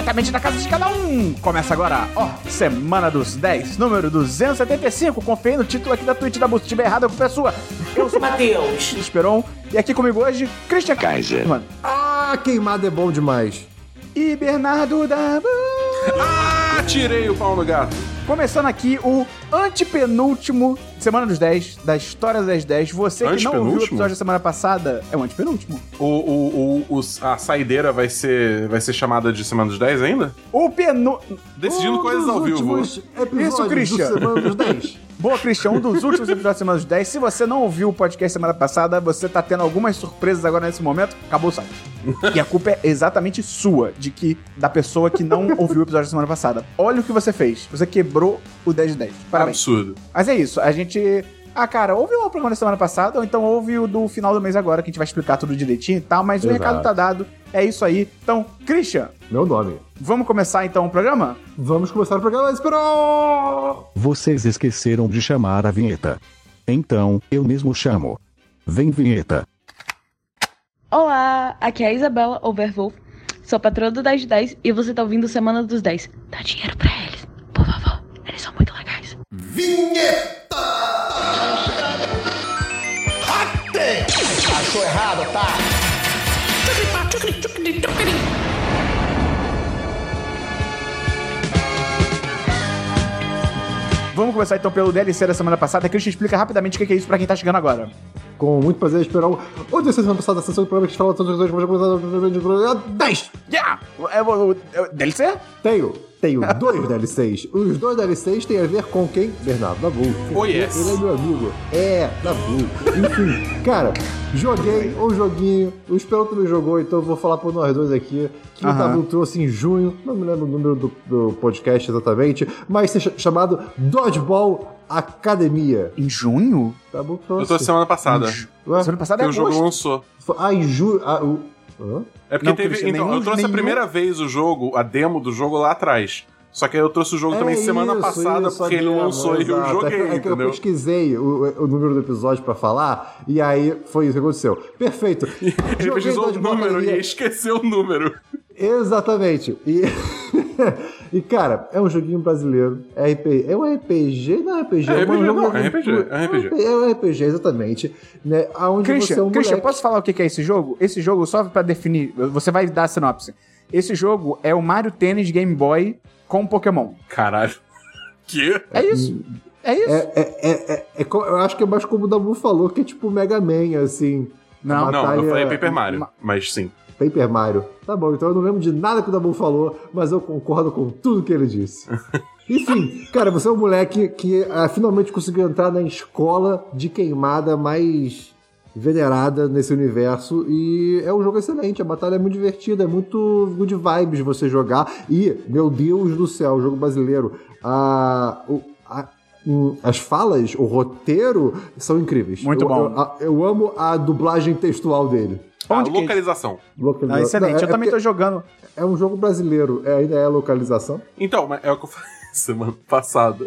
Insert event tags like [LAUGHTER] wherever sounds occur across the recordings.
diretamente da casa de cada um. Começa agora, ó, Semana dos 10, número 275. Confere no título aqui da Twitch da Boost. Se tiver errado, a culpa é sua. Eu sou Matheus. [LAUGHS] Esperon e aqui comigo hoje, Christian Kaiser. Mano. Ah, queimada é bom demais. E Bernardo da Ah, tirei o pau no gato. Começando aqui o antepenúltimo Semana dos 10 da História das 10. Você que não ouviu o episódio da semana passada, é o antepenúltimo. O, o, a saideira vai ser, vai ser chamada de Semana dos 10 ainda? O penu... Decidindo Um coisas dos ao vivo. últimos episódios Isso, Christian. do Semana dos 10. Boa, Christian, um dos últimos episódios da Semana dos 10. Se você não ouviu o podcast semana passada, você tá tendo algumas surpresas agora nesse momento. Acabou o site. E a culpa é exatamente sua, de que da pessoa que não ouviu o episódio da semana passada. Olha o que você fez. Você quebrou o 10 de 10. Parabéns. Absurdo. Mas é isso, a gente. Ah, cara, ouve o programa da semana passada, ou então ouve o do final do mês agora, que a gente vai explicar tudo direitinho e tal, mas o Exato. recado tá dado. É isso aí. Então, Christian, Meu nome. vamos começar então o programa? Vamos começar o programa. Esperou! Vocês esqueceram de chamar a vinheta. Então, eu mesmo chamo. Vem vinheta. Olá, aqui é a Isabela Overwolf, sou patroa do 10 de 10 e você tá ouvindo Semana dos 10. Dá dinheiro pra eles, por favor, eles são muito legais. Achou errado, tá? Vamos começar então pelo DLC da semana passada. Christian explica rapidamente o que é isso pra quem tá chegando agora. Com muito prazer, Esperão. Onde você semana passada, a sessão do programa que a gente fala todos os dois. 10! Yeah! É, o- é o- DLC? Tenho, tenho dois DLCs. Os dois DLCs têm a ver com quem? Bernardo Dabu. Oh, yes. Ele é meu amigo. É, Dabu. Enfim, cara, joguei um joguinho. O Esperão também jogou, então eu vou falar por nós dois aqui. Que o Aham. Dabu trouxe em junho, não me lembro o número do, do podcast exatamente, mas é ch- chamado Dodgeball Academia. Em junho? Dabu trouxe. Eu tô semana passada. Semana passada é Porque o jogo agosto. lançou. Ah, em junho. Ah, o... Hã? É porque Não, teve. Christian, Então, nenhum- eu trouxe a nenhum- primeira vez o jogo, a demo do jogo lá atrás. Só que aí eu trouxe o jogo também É semana isso, passada, isso, porque ele lançou e eu exato. joguei, É que, é que eu pesquisei o, o número do episódio pra falar, e aí foi isso que aconteceu. Perfeito. [LAUGHS] Ele Joguei pesquisou o Dodgeball número Academia. e esqueceu o número. Exatamente. E, [LAUGHS] [LAUGHS] e, cara, é um joguinho brasileiro. É, RP, é um RPG? Não é RPG. É um RPG, jogo não, é RPG, é RPG. É um RPG, exatamente. Né, onde você é Christian, um Christian, moleque. posso falar o que é esse jogo? Esse jogo, só pra definir, você vai dar a sinopse. Esse jogo é o Mario Tennis Game Boy com Pokémon. Caralho. [LAUGHS] Que? É isso. É isso. É, é, é, é, é eu acho que é mais como o Dabu falou, que é tipo Mega Man, assim. Não, Não, eu falei Paper Mario, Ma- mas sim. Paper Mario. Tá bom, então eu não lembro de nada que o Dabu falou, mas eu concordo com tudo que ele disse. [LAUGHS] Enfim, cara, você é um moleque que ah, finalmente conseguiu entrar na escola de queimada mais venerada nesse universo e é um jogo excelente, a batalha é muito divertida, é muito good vibes você jogar e, meu Deus do céu, jogo brasileiro, a, o- a- as falas, o roteiro são incríveis. Muito Eu- bom. Eu, eu amo a dublagem textual dele. A Onde que é localização. Localiza- Ah, excelente. Não, é- eu também é tô jogando. é um jogo brasileiro, é, ainda é localização. Então, mas é o que eu falei [LAUGHS] semana passada.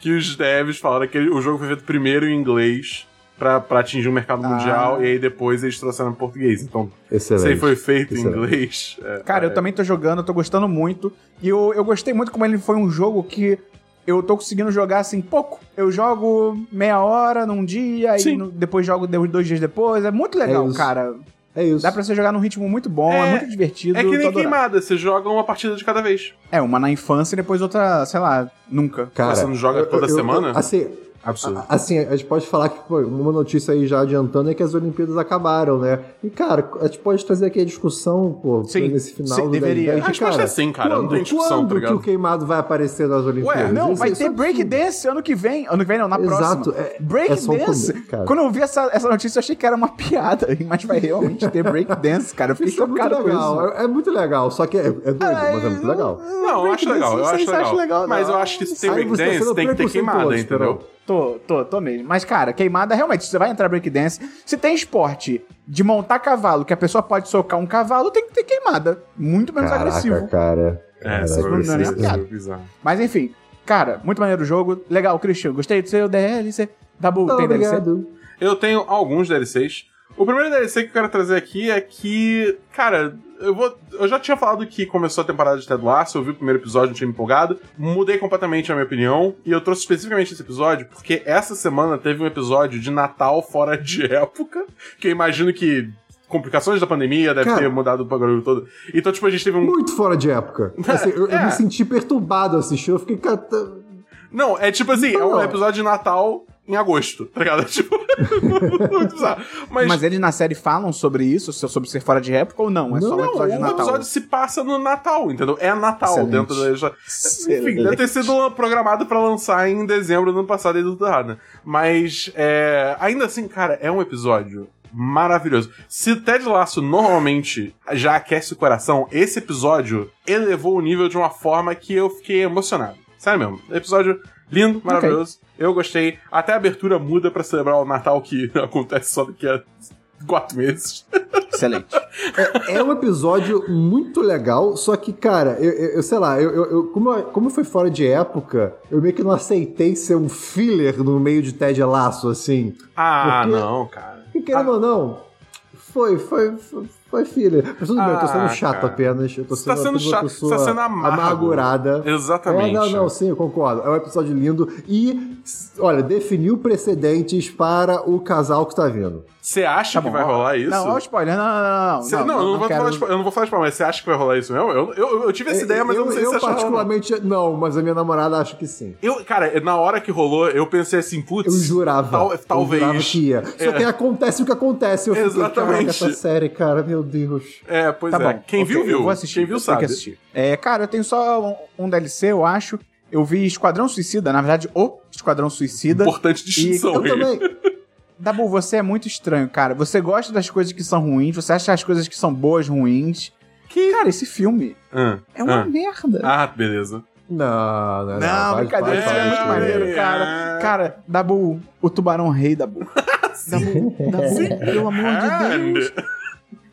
Que os devs falaram que o jogo foi feito primeiro em inglês pra, pra atingir o mercado Ah. mundial e aí depois eles trouxeram em português. Então, Excelente. se aí foi feito em Excelente. inglês. é, Cara, eu é, também tô jogando, eu tô gostando muito. E eu, eu gostei muito como ele foi um jogo que eu tô conseguindo jogar assim pouco. Eu jogo meia hora num dia, e Sim. no- depois jogo dois dias depois. É muito legal, É isso. cara. É isso. Dá pra você jogar num ritmo muito bom, é, É- muito divertido. É que nem queimada, você joga uma partida de cada vez. É, uma na infância e depois outra, sei lá, nunca. Cara, Você não joga eu- toda eu- eu- semana? assim, Absurdo. a- assim, a gente pode falar que pô, uma notícia aí já adiantando é que as Olimpíadas acabaram, né? E, cara, a gente pode trazer aqui a discussão, pô, Sim, nesse final sim, do deveria. 10, A resposta é sim, cara, não Quando, tem discussão, quando tá ligado? que o queimado vai aparecer nas Olimpíadas? Não, Isso- vai isso ter é break absurdo. dance ano que vem. Ano que vem não, na Exato, próxima. é- break é cara. Quando eu vi essa, essa notícia, eu achei que era uma piada. [LAUGHS] Mas vai realmente ter break dance, cara. Eu fiquei Isso é muito chocado com legal, isso. é, é muito legal, só que é, é doido, mas é muito legal. Não, eu acho legal, eu acho legal. Mas não. eu acho que se tem tá breakdance, sendo tem que ter Esperão. entendeu? Tô, tô, tô mesmo. Mas, cara, queimada, realmente, você vai entrar breakdance. Se tem esporte de montar cavalo, que a pessoa pode socar um cavalo, tem que ter queimada. Muito menos Caraca, agressivo. cara. É, é nem é é. Mas enfim, cara, muito maneiro o jogo. Legal, Christian. Gostei do seu DLC. Dabu, Muito tem DLC? obrigado. Eu tenho alguns DLCs. O primeiro DLC que eu quero trazer aqui é que, cara, eu vou. Eu já tinha falado que começou a temporada de Ted Lasso, eu vi o primeiro episódio, não tinha me empolgado. Mudei completamente a minha opinião. E eu trouxe especificamente esse episódio porque essa semana teve um episódio de Natal fora de [LAUGHS] época. Que eu imagino que. Complicações da pandemia, deve Cara. ter mudado o bagulho todo. Então, tipo, a gente teve um. Muito fora de época. [LAUGHS] Assim, eu, eu É. me senti perturbado assistindo. Eu fiquei. "Cara, tá- Não, é tipo assim, é um episódio de Natal em agosto, tá ligado? [LAUGHS] Tipo. muito bizarro. Mas, Mas eles na série falam sobre isso, so- sobre ser fora de época ou não? É só um Não, episódio de o Natal. episódio se passa no Natal, entendeu? É Natal Excelente. dentro da. Enfim, deve ter sido programado pra lançar em dezembro do ano passado e do errado, né? Mas, é, ainda assim, cara, é um episódio maravilhoso. Se Ted Lasso normalmente já aquece o coração, esse episódio elevou o nível de uma forma que eu fiquei emocionado. Sério mesmo. Episódio lindo, maravilhoso. Eu gostei. Até a abertura muda pra celebrar o Natal que [LAUGHS] acontece só daqui a quatro meses. Excelente. É um episódio muito legal, só que, cara, eu, eu- eu sei lá, eu, eu- eu- como, eu- como foi fora de época, eu meio que não aceitei ser um filler no meio de Ted Laço, assim. Ah, Porque- não, cara. E querendo ou não, foi, foi, foi, foi filler. Mas tudo bem, eu tô sendo Ah, chato cara. apenas. Eu tô Você tá sendo, sendo apenas uma chato, você tá sendo amargo. amargurada. Exatamente. É, não, não, sim, eu concordo. É um episódio lindo e, olha, definiu precedentes para o casal que tá vindo. Você acha Tá que bom, vai ó. rolar isso? Não, ó, spoiler. Não, não, não. Cê- não, eu, não vou quero- falar de, eu não vou falar de mas você acha que vai rolar isso mesmo? Eu, eu, eu tive essa ideia, mas eu, não sei eu se que vai rolar. particularmente não, mas a minha namorada acha que sim. Eu, cara, na hora que rolou, eu pensei assim, putz. Eu jurava. tal- talvez. Eu jurava que ia. Só É. que acontece o que acontece. Eu fiquei, Exatamente. caraca, essa série, cara, meu Deus. É, pois Tá é. bom. Quem ok, viu, viu. Eu vou assistir. Quem viu, eu sabe. que assistir. É, cara, eu tenho só um, um DLC, eu acho. Eu vi Esquadrão Suicida, na verdade, o Esquadrão Suicida. Importante distinção Eu aí. também. [LAUGHS] Dabu, você é muito estranho, cara. Você gosta das coisas que são ruins, você acha as coisas que são boas ruins. Que, cara, esse filme Ah, é uma ah. merda. Ah, beleza. Não, não, não. Não, brincadeira, é muito maneiro, é. cara. Cara, Dabu, o tubarão rei, Dabu. [LAUGHS] Dabu, Dabu, pelo amor de Deus.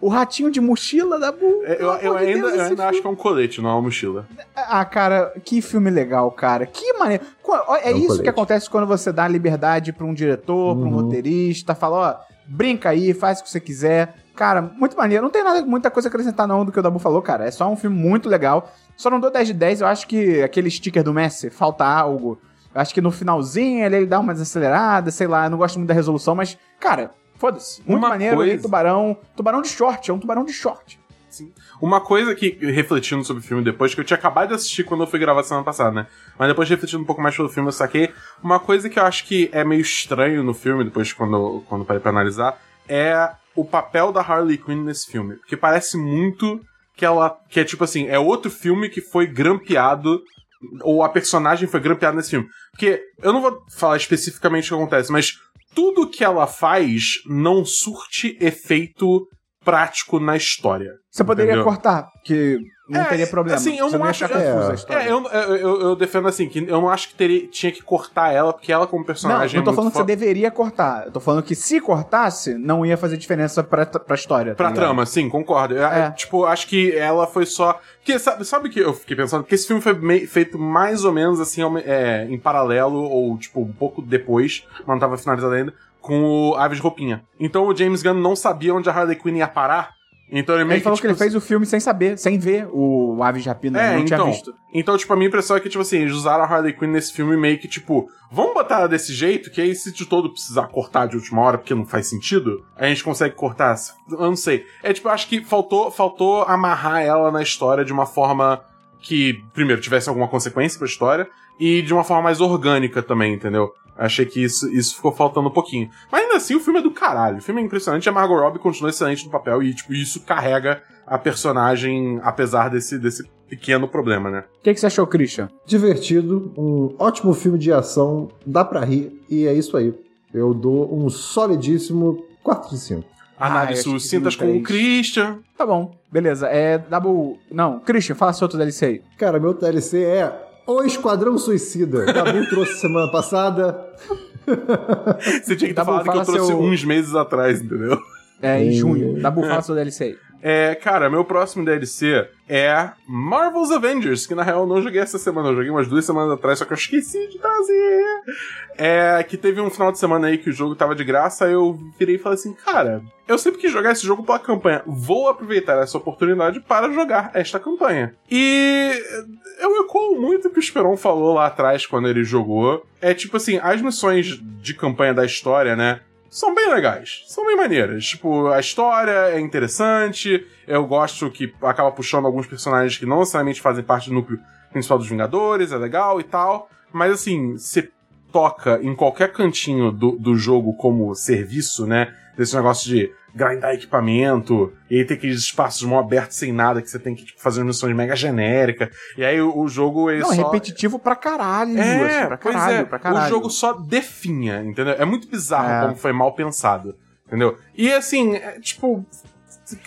O ratinho de mochila, Dabu. É, Eu, eu ainda, Deus, eu ainda acho que é um colete, não é uma mochila. Ah, cara, que filme legal, cara. Que maneiro. É, É um isso colete. que acontece quando você dá liberdade pra um diretor, pra um Uhum. roteirista, fala, ó, brinca aí, faz o que você quiser. Cara, muito maneiro. Não tem nada, muita coisa a acrescentar não do que o Dabu falou, cara. É só um filme muito legal. Só não dou 10 de 10, eu acho que aquele sticker do Messi, falta algo. Eu acho que no finalzinho ele, ele dá umas aceleradas, sei lá, eu não gosto muito da resolução, mas, cara, foda-se. Muito Uma maneiro, coisa- tubarão. Tubarão de short, é um tubarão de short. Uma coisa que, refletindo sobre o filme depois, que eu tinha acabado de assistir quando eu fui gravar semana passada, né? Mas depois refletindo um pouco mais sobre o filme, eu saquei. Uma coisa que eu acho que é meio estranho no filme, depois quando, quando parei pra analisar, é o papel da Harley Quinn nesse filme. Porque parece muito que ela. que é tipo assim, é outro filme que foi grampeado. Ou a personagem foi grampeada nesse filme. Porque eu não vou falar especificamente o que acontece, mas tudo que ela faz não surte efeito prático na história. Você poderia Entendeu? cortar, que não É, teria problema. assim, eu Você não acho- confusa é, história. É, eu, eu, eu- defendo assim, que eu não acho que teria, tinha que cortar ela, porque ela como Não, personagem não tô é falando que você deveria cortar. Eu tô falando que se cortasse, não ia fazer diferença pra, pra história. tá Pra ligado? trama, sim, concordo. Eu- É. Tipo, acho que ela foi só. Porque, sabe, sabe o que eu fiquei pensando? Porque esse filme foi mei- feito mais ou menos assim, é, em paralelo, ou tipo, um pouco depois, mas não tava finalizado ainda, com o Aves de Roupinha. Então o James Gunn não sabia onde a Harley Quinn ia parar. Então ele meio Ele falou que, tipo, ele fez o filme sem saber, sem ver o Aves de Rapina. É, ele não então. tinha visto. Então, tipo, a minha impressão é que, tipo assim, eles usaram a Harley Quinn nesse filme meio que, tipo, vamos botar ela desse jeito, que aí se de todo precisar cortar de última hora porque não faz sentido, a gente consegue cortar. Eu não sei. É tipo, acho que faltou, faltou amarrar ela na história de uma forma que, primeiro, tivesse alguma consequência pra história e de uma forma mais orgânica também, entendeu? Achei que isso, isso ficou faltando um pouquinho. Mas ainda assim, o filme é do caralho. O filme é impressionante. A Margot Robbie continua excelente no papel e, tipo, isso carrega a personagem, apesar desse, desse pequeno problema, né? O que, que você achou, Christian? Divertido, um ótimo filme de ação, dá pra rir, e é isso aí. Eu dou um solidíssimo 4 de 5. Ah, eu Análise acho que sucintas com o Christian. Tá bom, beleza. É Dabu. Não, Christian, fala seu outro DLC aí. Cara, meu TLC é O Esquadrão Suicida. Dabu [LAUGHS] trouxe semana passada. Você tinha que ter Dabu, falado que eu trouxe seu- uns meses atrás, entendeu? É, em junho. Dabu, fala seu DLC aí. É, cara, meu próximo DLC é Marvel's Avengers, que na real eu não joguei essa semana, eu joguei umas duas semanas atrás, só que eu esqueci de trazer. é que teve um final de semana aí que o jogo tava de graça, eu virei e falei assim, cara, eu sempre quis jogar esse jogo pela campanha, vou aproveitar essa oportunidade para jogar esta campanha. E eu ecoo muito o que o Esperon falou lá atrás quando ele jogou. É tipo assim, as missões de campanha da história, né? São bem legais, são bem maneiras. Tipo, a história é interessante, eu gosto que acaba puxando alguns personagens que não necessariamente fazem parte do núcleo principal dos Vingadores, é legal e tal. Mas assim, você toca em qualquer cantinho do, do jogo como serviço, né? Desse negócio de grindar equipamento, e aí tem aqueles espaços mão abertos sem nada, que você tem que tipo, fazer missões mega genérica. E aí o, o jogo ele Não, é só. repetitivo pra caralho, É, assim, pra pois caralho, é. pra caralho. O jogo só definha, entendeu? É muito bizarro É. como foi mal pensado, entendeu? E assim, é, tipo,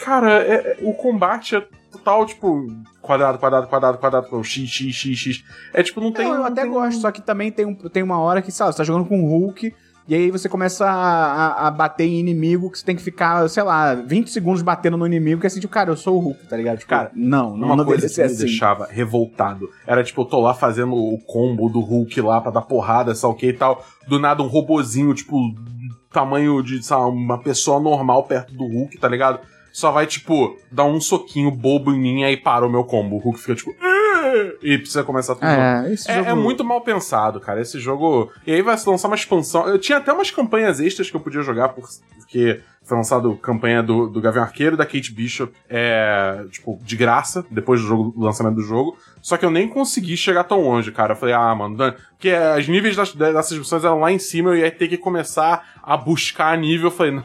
cara, é- é- o combate é total, tipo, quadrado, quadrado, quadrado, quadrado, com x, x, x, x. É tipo, não tem. Eu não até tem- gosto, só que também tem, um, tem uma hora que, sabe, você tá jogando com o Hulk, e aí você começa a, a- a bater em inimigo, que você tem que ficar, sei lá, 20 segundos batendo no inimigo, que é assim, tipo, cara, eu sou o Hulk, tá ligado? Tipo, Cara, não, não, Uma não coisa que me assim. deixava revoltado era tipo, eu tô lá fazendo o combo do Hulk lá pra dar porrada, sei o que e tal. Do nada um robozinho, tipo, tamanho de, sei lá, uma pessoa normal perto do Hulk, tá ligado? Só vai, tipo, dar um soquinho bobo em mim e aí para o meu combo. O Hulk fica tipo. E precisa começar tudo. É, esse É, jogo... é muito mal pensado, cara. Esse jogo. E aí vai se lançar uma expansão. Eu tinha até umas campanhas extras que eu podia jogar, por- porque foi lançado campanha do, do Gavião Arqueiro e da Kate Bishop, é, tipo, de graça, depois do, jogo, do lançamento do jogo. Só que eu nem consegui chegar tão longe, cara. Eu falei, ah, mano, porque os níveis das, dessas missões eram lá em cima, eu ia ter que começar a buscar nível. Eu falei, [LAUGHS] não,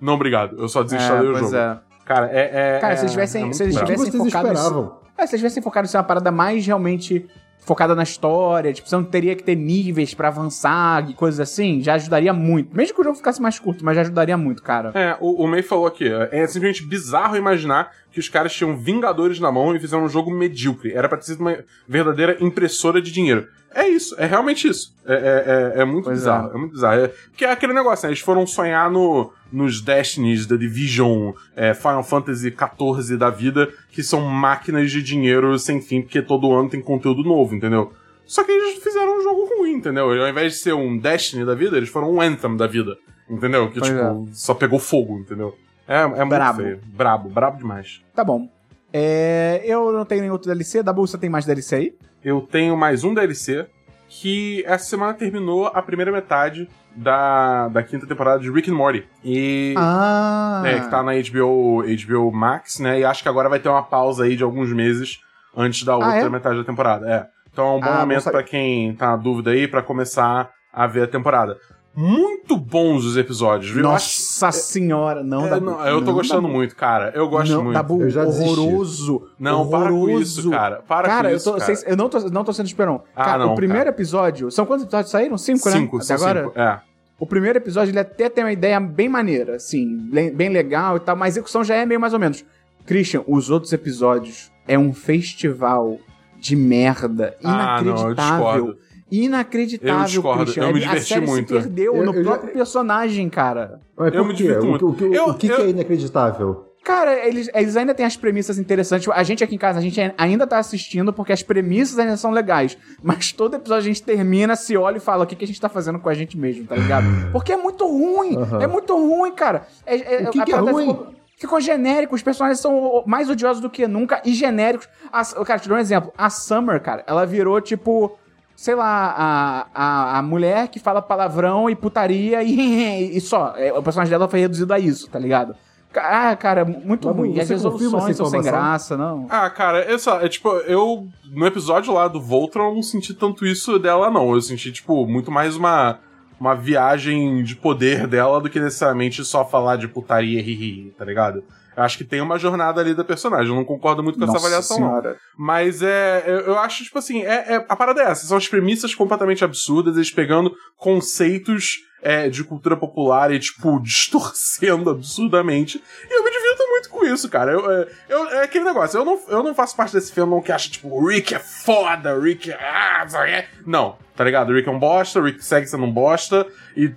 não obrigado. Eu só desinstalei É, o pois jogo. é. Cara, é. é Cara, é, se eles tivessem- é se eles tivessem focado esperavam? É, se eles tivessem focado em ser uma parada mais realmente focada na história, tipo, você não teria que ter níveis pra avançar e coisas assim, já ajudaria muito. Mesmo que o jogo ficasse mais curto, mas já ajudaria muito, cara. É, o, o May falou aqui, é simplesmente bizarro imaginar que os caras tinham Vingadores na mão e fizeram um jogo medíocre. Era pra ter sido uma verdadeira impressora de dinheiro. É isso, é realmente isso. É, é, é- é muito Pois bizarro, é. muito bizarro. É, porque é aquele negócio, né? Eles foram sonhar no, nos Destinies, The Division, é, Final Fantasy XIV da vida, que são máquinas de dinheiro sem fim, porque todo ano tem conteúdo novo, entendeu? Só que eles fizeram um jogo ruim, entendeu? Ao invés de ser um Destiny da vida, eles foram um Anthem da vida. Entendeu? Que, Pois tipo, só pegou fogo, entendeu? É, é muito Brabo. feio. Brabo, brabo demais. Tá bom. É, eu não tenho nenhum outro DLC. Da você tem mais DLC aí? Eu tenho mais um DLC que essa semana terminou a primeira metade da, da quinta temporada de Rick and Morty. E. Ah. É, que tá na HBO, HBO Max, né? E acho que agora vai ter uma pausa aí de alguns meses antes da outra é? metade da temporada. É. Então é um bom Ah, momento pra quem tá na dúvida aí pra começar a ver a temporada. Muito bons os episódios, viu? Eu acho- Nossa senhora, não É, dá não, eu tô gostando muito, cara. Eu gosto não, muito. Dabu, Eu já desisti. horroroso. Não, para com horroroso. isso, cara. Para cara, com eu, isso, tô, cara. vocês- eu não tô, não tô sendo esperão. Ah, cara, não, o primeiro cara. episódio. São quantos episódios saíram? Cinco, né? Cinco, Até agora. cinco. É. O primeiro episódio ele até tem uma ideia bem maneira, assim, bem legal e tal, mas a execução já é meio mais ou menos. Christian, os outros episódios é um festival de merda Ah, não, eu inacreditável. discordo. Inacreditável, Eu discordo, Christian. eu me a diverti série muito. se perdeu Eu- no eu próprio personagem, cara. Eu por me O, muito. o, o, Eu- o que, eu- que é inacreditável? Cara, eles, eles ainda têm as premissas interessantes. A gente aqui em casa, a gente ainda tá assistindo porque as premissas ainda são legais. Mas todo episódio a gente termina, se olha e fala o que, que a gente tá fazendo com a gente mesmo, tá ligado? Porque é muito ruim. Aham. É muito ruim, cara. É- é- O que que é ruim? Ficou, ficou genérico, os personagens são mais odiosos do que nunca e genéricos. A, cara, te dou um exemplo. A Summer, cara, ela virou tipo. Sei lá, a, a, a mulher que fala palavrão e putaria e, [LAUGHS] e só. É, O personagem dela foi reduzido a isso, tá ligado? Ah, cara, muito Mas ruim. E as resoluções essa são sem graça, não. Ah, cara, é só, é tipo, eu. No episódio lá do Voltron, eu não senti tanto isso dela, não. Eu senti, tipo, muito mais uma. Uma viagem de poder dela do que necessariamente só falar de putaria e ri, tá ligado? Eu acho que tem uma jornada ali da personagem. Eu não concordo muito com essa Nossa avaliação, não. senhora. Mas é. Eu, eu acho, tipo assim, é, é- a parada é essa. São as premissas completamente absurdas, eles pegando conceitos é, de cultura popular e, tipo, [LAUGHS] distorcendo absurdamente. E eu me divirto muito com isso, cara. Eu, é, eu- é aquele negócio, eu não, eu não faço parte desse fandom que acha, tipo, o Rick é foda, o Rick é. Ah, é? Não, tá ligado? O Rick é um bosta, o Rick segue sendo um bosta, e,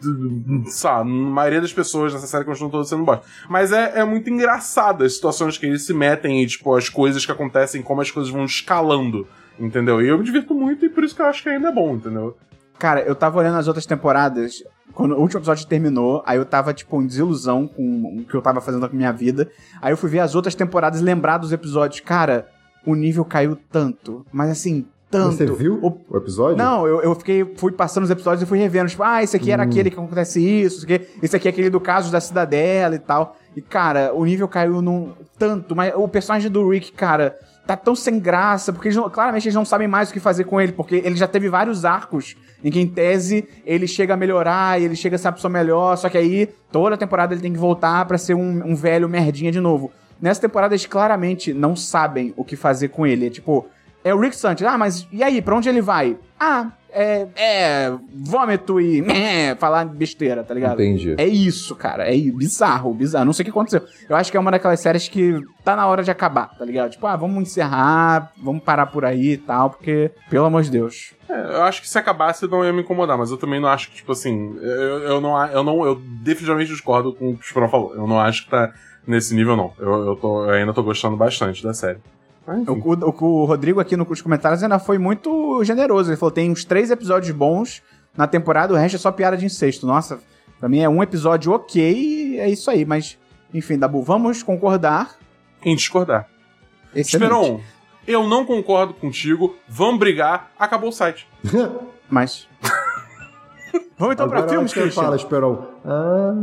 sabe, a maioria das pessoas nessa série continuam todas sendo bosta. Mas é, é muito engraçado as situações que eles se metem e, tipo, as coisas que acontecem, como as coisas vão escalando, entendeu? E eu me divirto muito e por isso que eu acho que ainda é bom, entendeu? Cara, eu tava olhando as outras temporadas, quando o último episódio terminou, aí eu tava, tipo, em desilusão com o que eu tava fazendo com a minha vida. Aí eu fui ver as outras temporadas e lembrar dos episódios. Cara, o nível caiu tanto. Mas assim, tanto. Você viu O- o episódio? Não, eu, eu fiquei, fui passando os episódios e fui revendo. Tipo, ah, esse aqui era aquele que acontece isso, esse aqui, esse aqui é aquele do caso da cidadela e tal. E, cara, o nível caiu num tanto. Mas o personagem do Rick, cara, tá tão sem graça, porque eles não- claramente eles não sabem mais o que fazer com ele, porque ele já teve vários arcos em que, em tese, ele chega a melhorar, e ele chega a ser uma pessoa melhor, só que aí, toda temporada ele tem que voltar pra ser um, um velho merdinha de novo. Nessa temporada, eles claramente não sabem o que fazer com ele. É tipo, é o Rick Sanchez. Ah, mas e aí, pra onde ele vai? Ah, é. É. Vômito e. [LAUGHS] É, falar besteira, tá ligado? Entendi. É isso, cara. É bizarro, bizarro. Não sei o que aconteceu. Eu acho que é uma daquelas séries que tá na hora de acabar, tá ligado? Tipo, ah, vamos encerrar, vamos parar por aí e tal, porque, pelo amor de Deus. É, eu acho que se acabasse não ia me incomodar, mas eu também não acho que, tipo assim, eu, eu não, eu não, eu definitivamente discordo com o que o Esperão falou. Eu não acho que tá nesse nível, não. Eu, eu, tô, eu ainda tô gostando bastante da série. O, o- o Rodrigo aqui nos comentários ainda foi muito generoso. Ele falou: tem uns três episódios bons na temporada, o resto é só piada de incesto. Nossa, pra mim é um episódio ok e é isso aí. Mas, enfim, Dabu, vamos concordar. Em discordar. Excelente. Esperon, eu não concordo contigo, vamos brigar, acabou o site. [LAUGHS] Mas. [LAUGHS] vamos então pra Agora filmes, você Christian. fala, Esperon. Ah,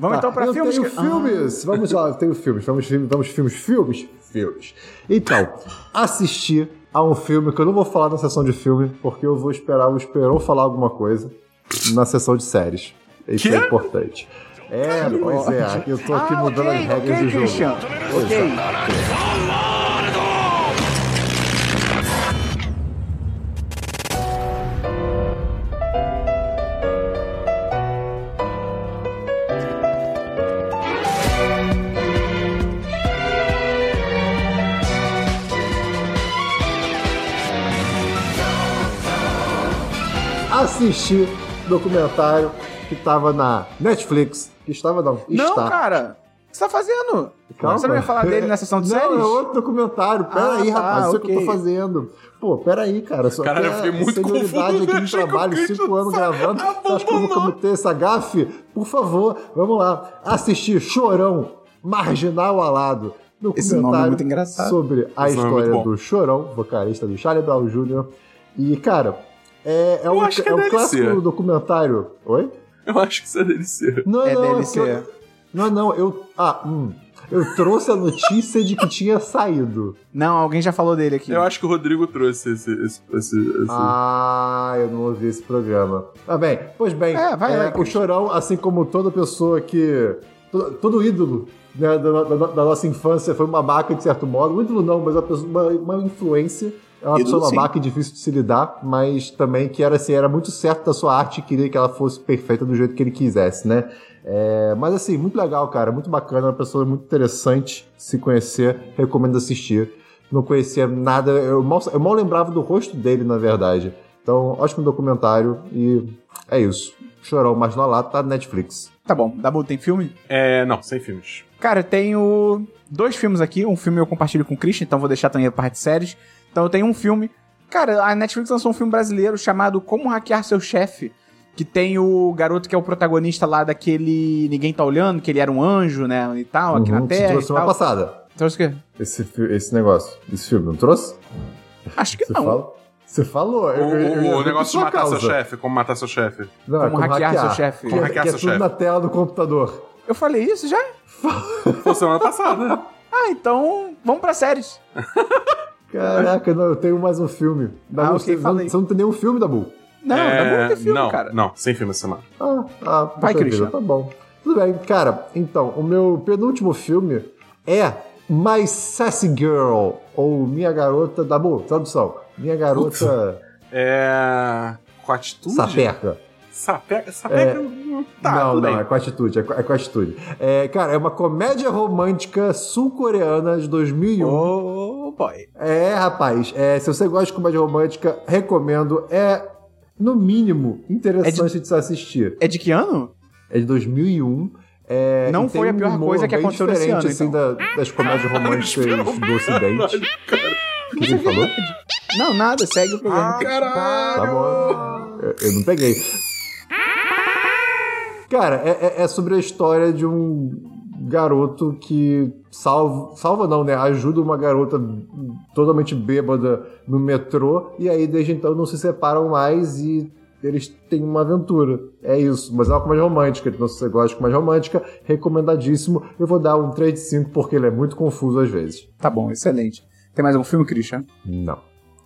Vamos então pra eu filmes, Tenho que- filmes. Vamos lá, eu tenho filmes. Vamos, filmes, vamos filmes, filmes, filmes. Então, assisti a um filme que eu não vou falar na sessão de filme, porque eu vou esperar o Esperon falar alguma coisa na sessão de séries. Isso Quê? é importante. É, pois é. Eu tô aqui Ah, mudando ok, as regras ok, do jogo. Christian. Ok. Assisti documentário que tava na Netflix. Que estava não, Não, está. cara. O que você tá fazendo? Calma. Você não ia falar dele na sessão de não, séries? é outro documentário. Pera Ah, aí, tá, rapaz. Isso é o que eu tô fazendo. Pô, pera aí, cara. Só Caralho, eu fiquei é muito senioridade confuso, aqui no trabalho, cinco anos gravando. Você acha que eu vou cometer essa gafe? Por favor, vamos lá. Assistir Chorão, Marginal Alado. Esse nome é Documentário muito engraçado. sobre a Esse é história bom. do Chorão, vocalista do Charlie Brown Jr. E, cara, é, é Eu um, acho que é é um clássico documentário. Oi? Eu acho que isso é DLC. Não, É não, DLC. que eu- não, não, eu. Ah, hum. Eu trouxe a notícia de que tinha saído. Não, alguém já falou dele aqui. Eu acho que o Rodrigo trouxe esse. esse, esse, esse- Ah, eu não ouvi esse programa. Tá bem, pois bem, É, vai, vai, o Chorão, assim como toda pessoa que. Todo, todo ídolo né, da, da- da nossa infância foi uma babaca de certo modo. Um ídolo não, mas uma, pessoa- uma, uma influência. É uma pessoa babaca e difícil de se lidar, mas também que era, assim, era muito certo da sua arte e queria que ela fosse perfeita do jeito que ele quisesse, né? É, mas assim, muito legal, cara, muito bacana, uma pessoa muito interessante se conhecer, recomendo assistir. Não conhecia nada, eu mal, eu mal lembrava do rosto dele, na verdade. Então, ótimo documentário e é isso. Chorão, mas não lá, tá na Netflix. Tá bom, Dabu, tem filme? É, não, sem filmes. Cara, eu tenho dois filmes aqui. Um filme eu compartilho com o Christian, então vou deixar também a parte de séries. Então eu tenho um filme. Cara, a Netflix lançou um filme brasileiro chamado Como Hackear Seu Chefe. Que tem o garoto que é o protagonista lá daquele Ninguém Tá Olhando, que ele era um anjo, né? E tal, aqui Uhum, na você Terra. E trouxe semana passada. Trouxe o quê? Esse, esse negócio, esse filme, não trouxe? Acho que Você não. fala? Você falou. O, eu- eu- o negócio de matar causa. seu chefe, como matar seu chefe. Não, é Como hackear seu chefe. Que, Como é- hackear que é seu tudo chefe. na tela do computador. Eu falei isso já? [LAUGHS] Foi semana passada. Ah, então vamos pra séries. [LAUGHS] Caraca, não, eu tenho mais um filme. Dabu, Ah, você, não, você não tem nenhum filme, Dabu? Não, É, Dabu não tem filme, não, cara. Não, sem filme essa semana. Ah, ah Vai, vida, Tá bom. Tudo bem, cara. Então, o meu penúltimo filme é My Sassy Girl, ou Minha Garota... Dabu, tradução. Minha Garota É. Com atitude? Sapeca. Sapeca? Sapeca? Tá, não, não, é com atitude, é com, é com atitude. É, cara, é uma comédia romântica sul-coreana de 2001. Oh, boy. É, rapaz, é, se você gosta de comédia romântica, recomendo. É, no mínimo, interessante de... se assistir. É de que ano? É de 2001. É, Não foi a pior coisa que aconteceu nesse diferente, ano, assim, então. da- das comédias [LAUGHS] românticas do Ocidente. O que ele falou? Não, nada, segue o programa. Caralho! Tá bom. Eu, eu não peguei. Cara, é, é- é sobre a história de um garoto que salva, salva não, né? Ajuda uma garota totalmente bêbada no metrô e aí desde então não se separam mais e eles têm uma aventura. É isso, mas é uma comédia romântica, então se você gosta de comédia romântica, recomendadíssimo. Eu vou dar um 3 de 5 porque ele é muito confuso às vezes. Tá bom, excelente. Tem mais algum filme, Christian? Não.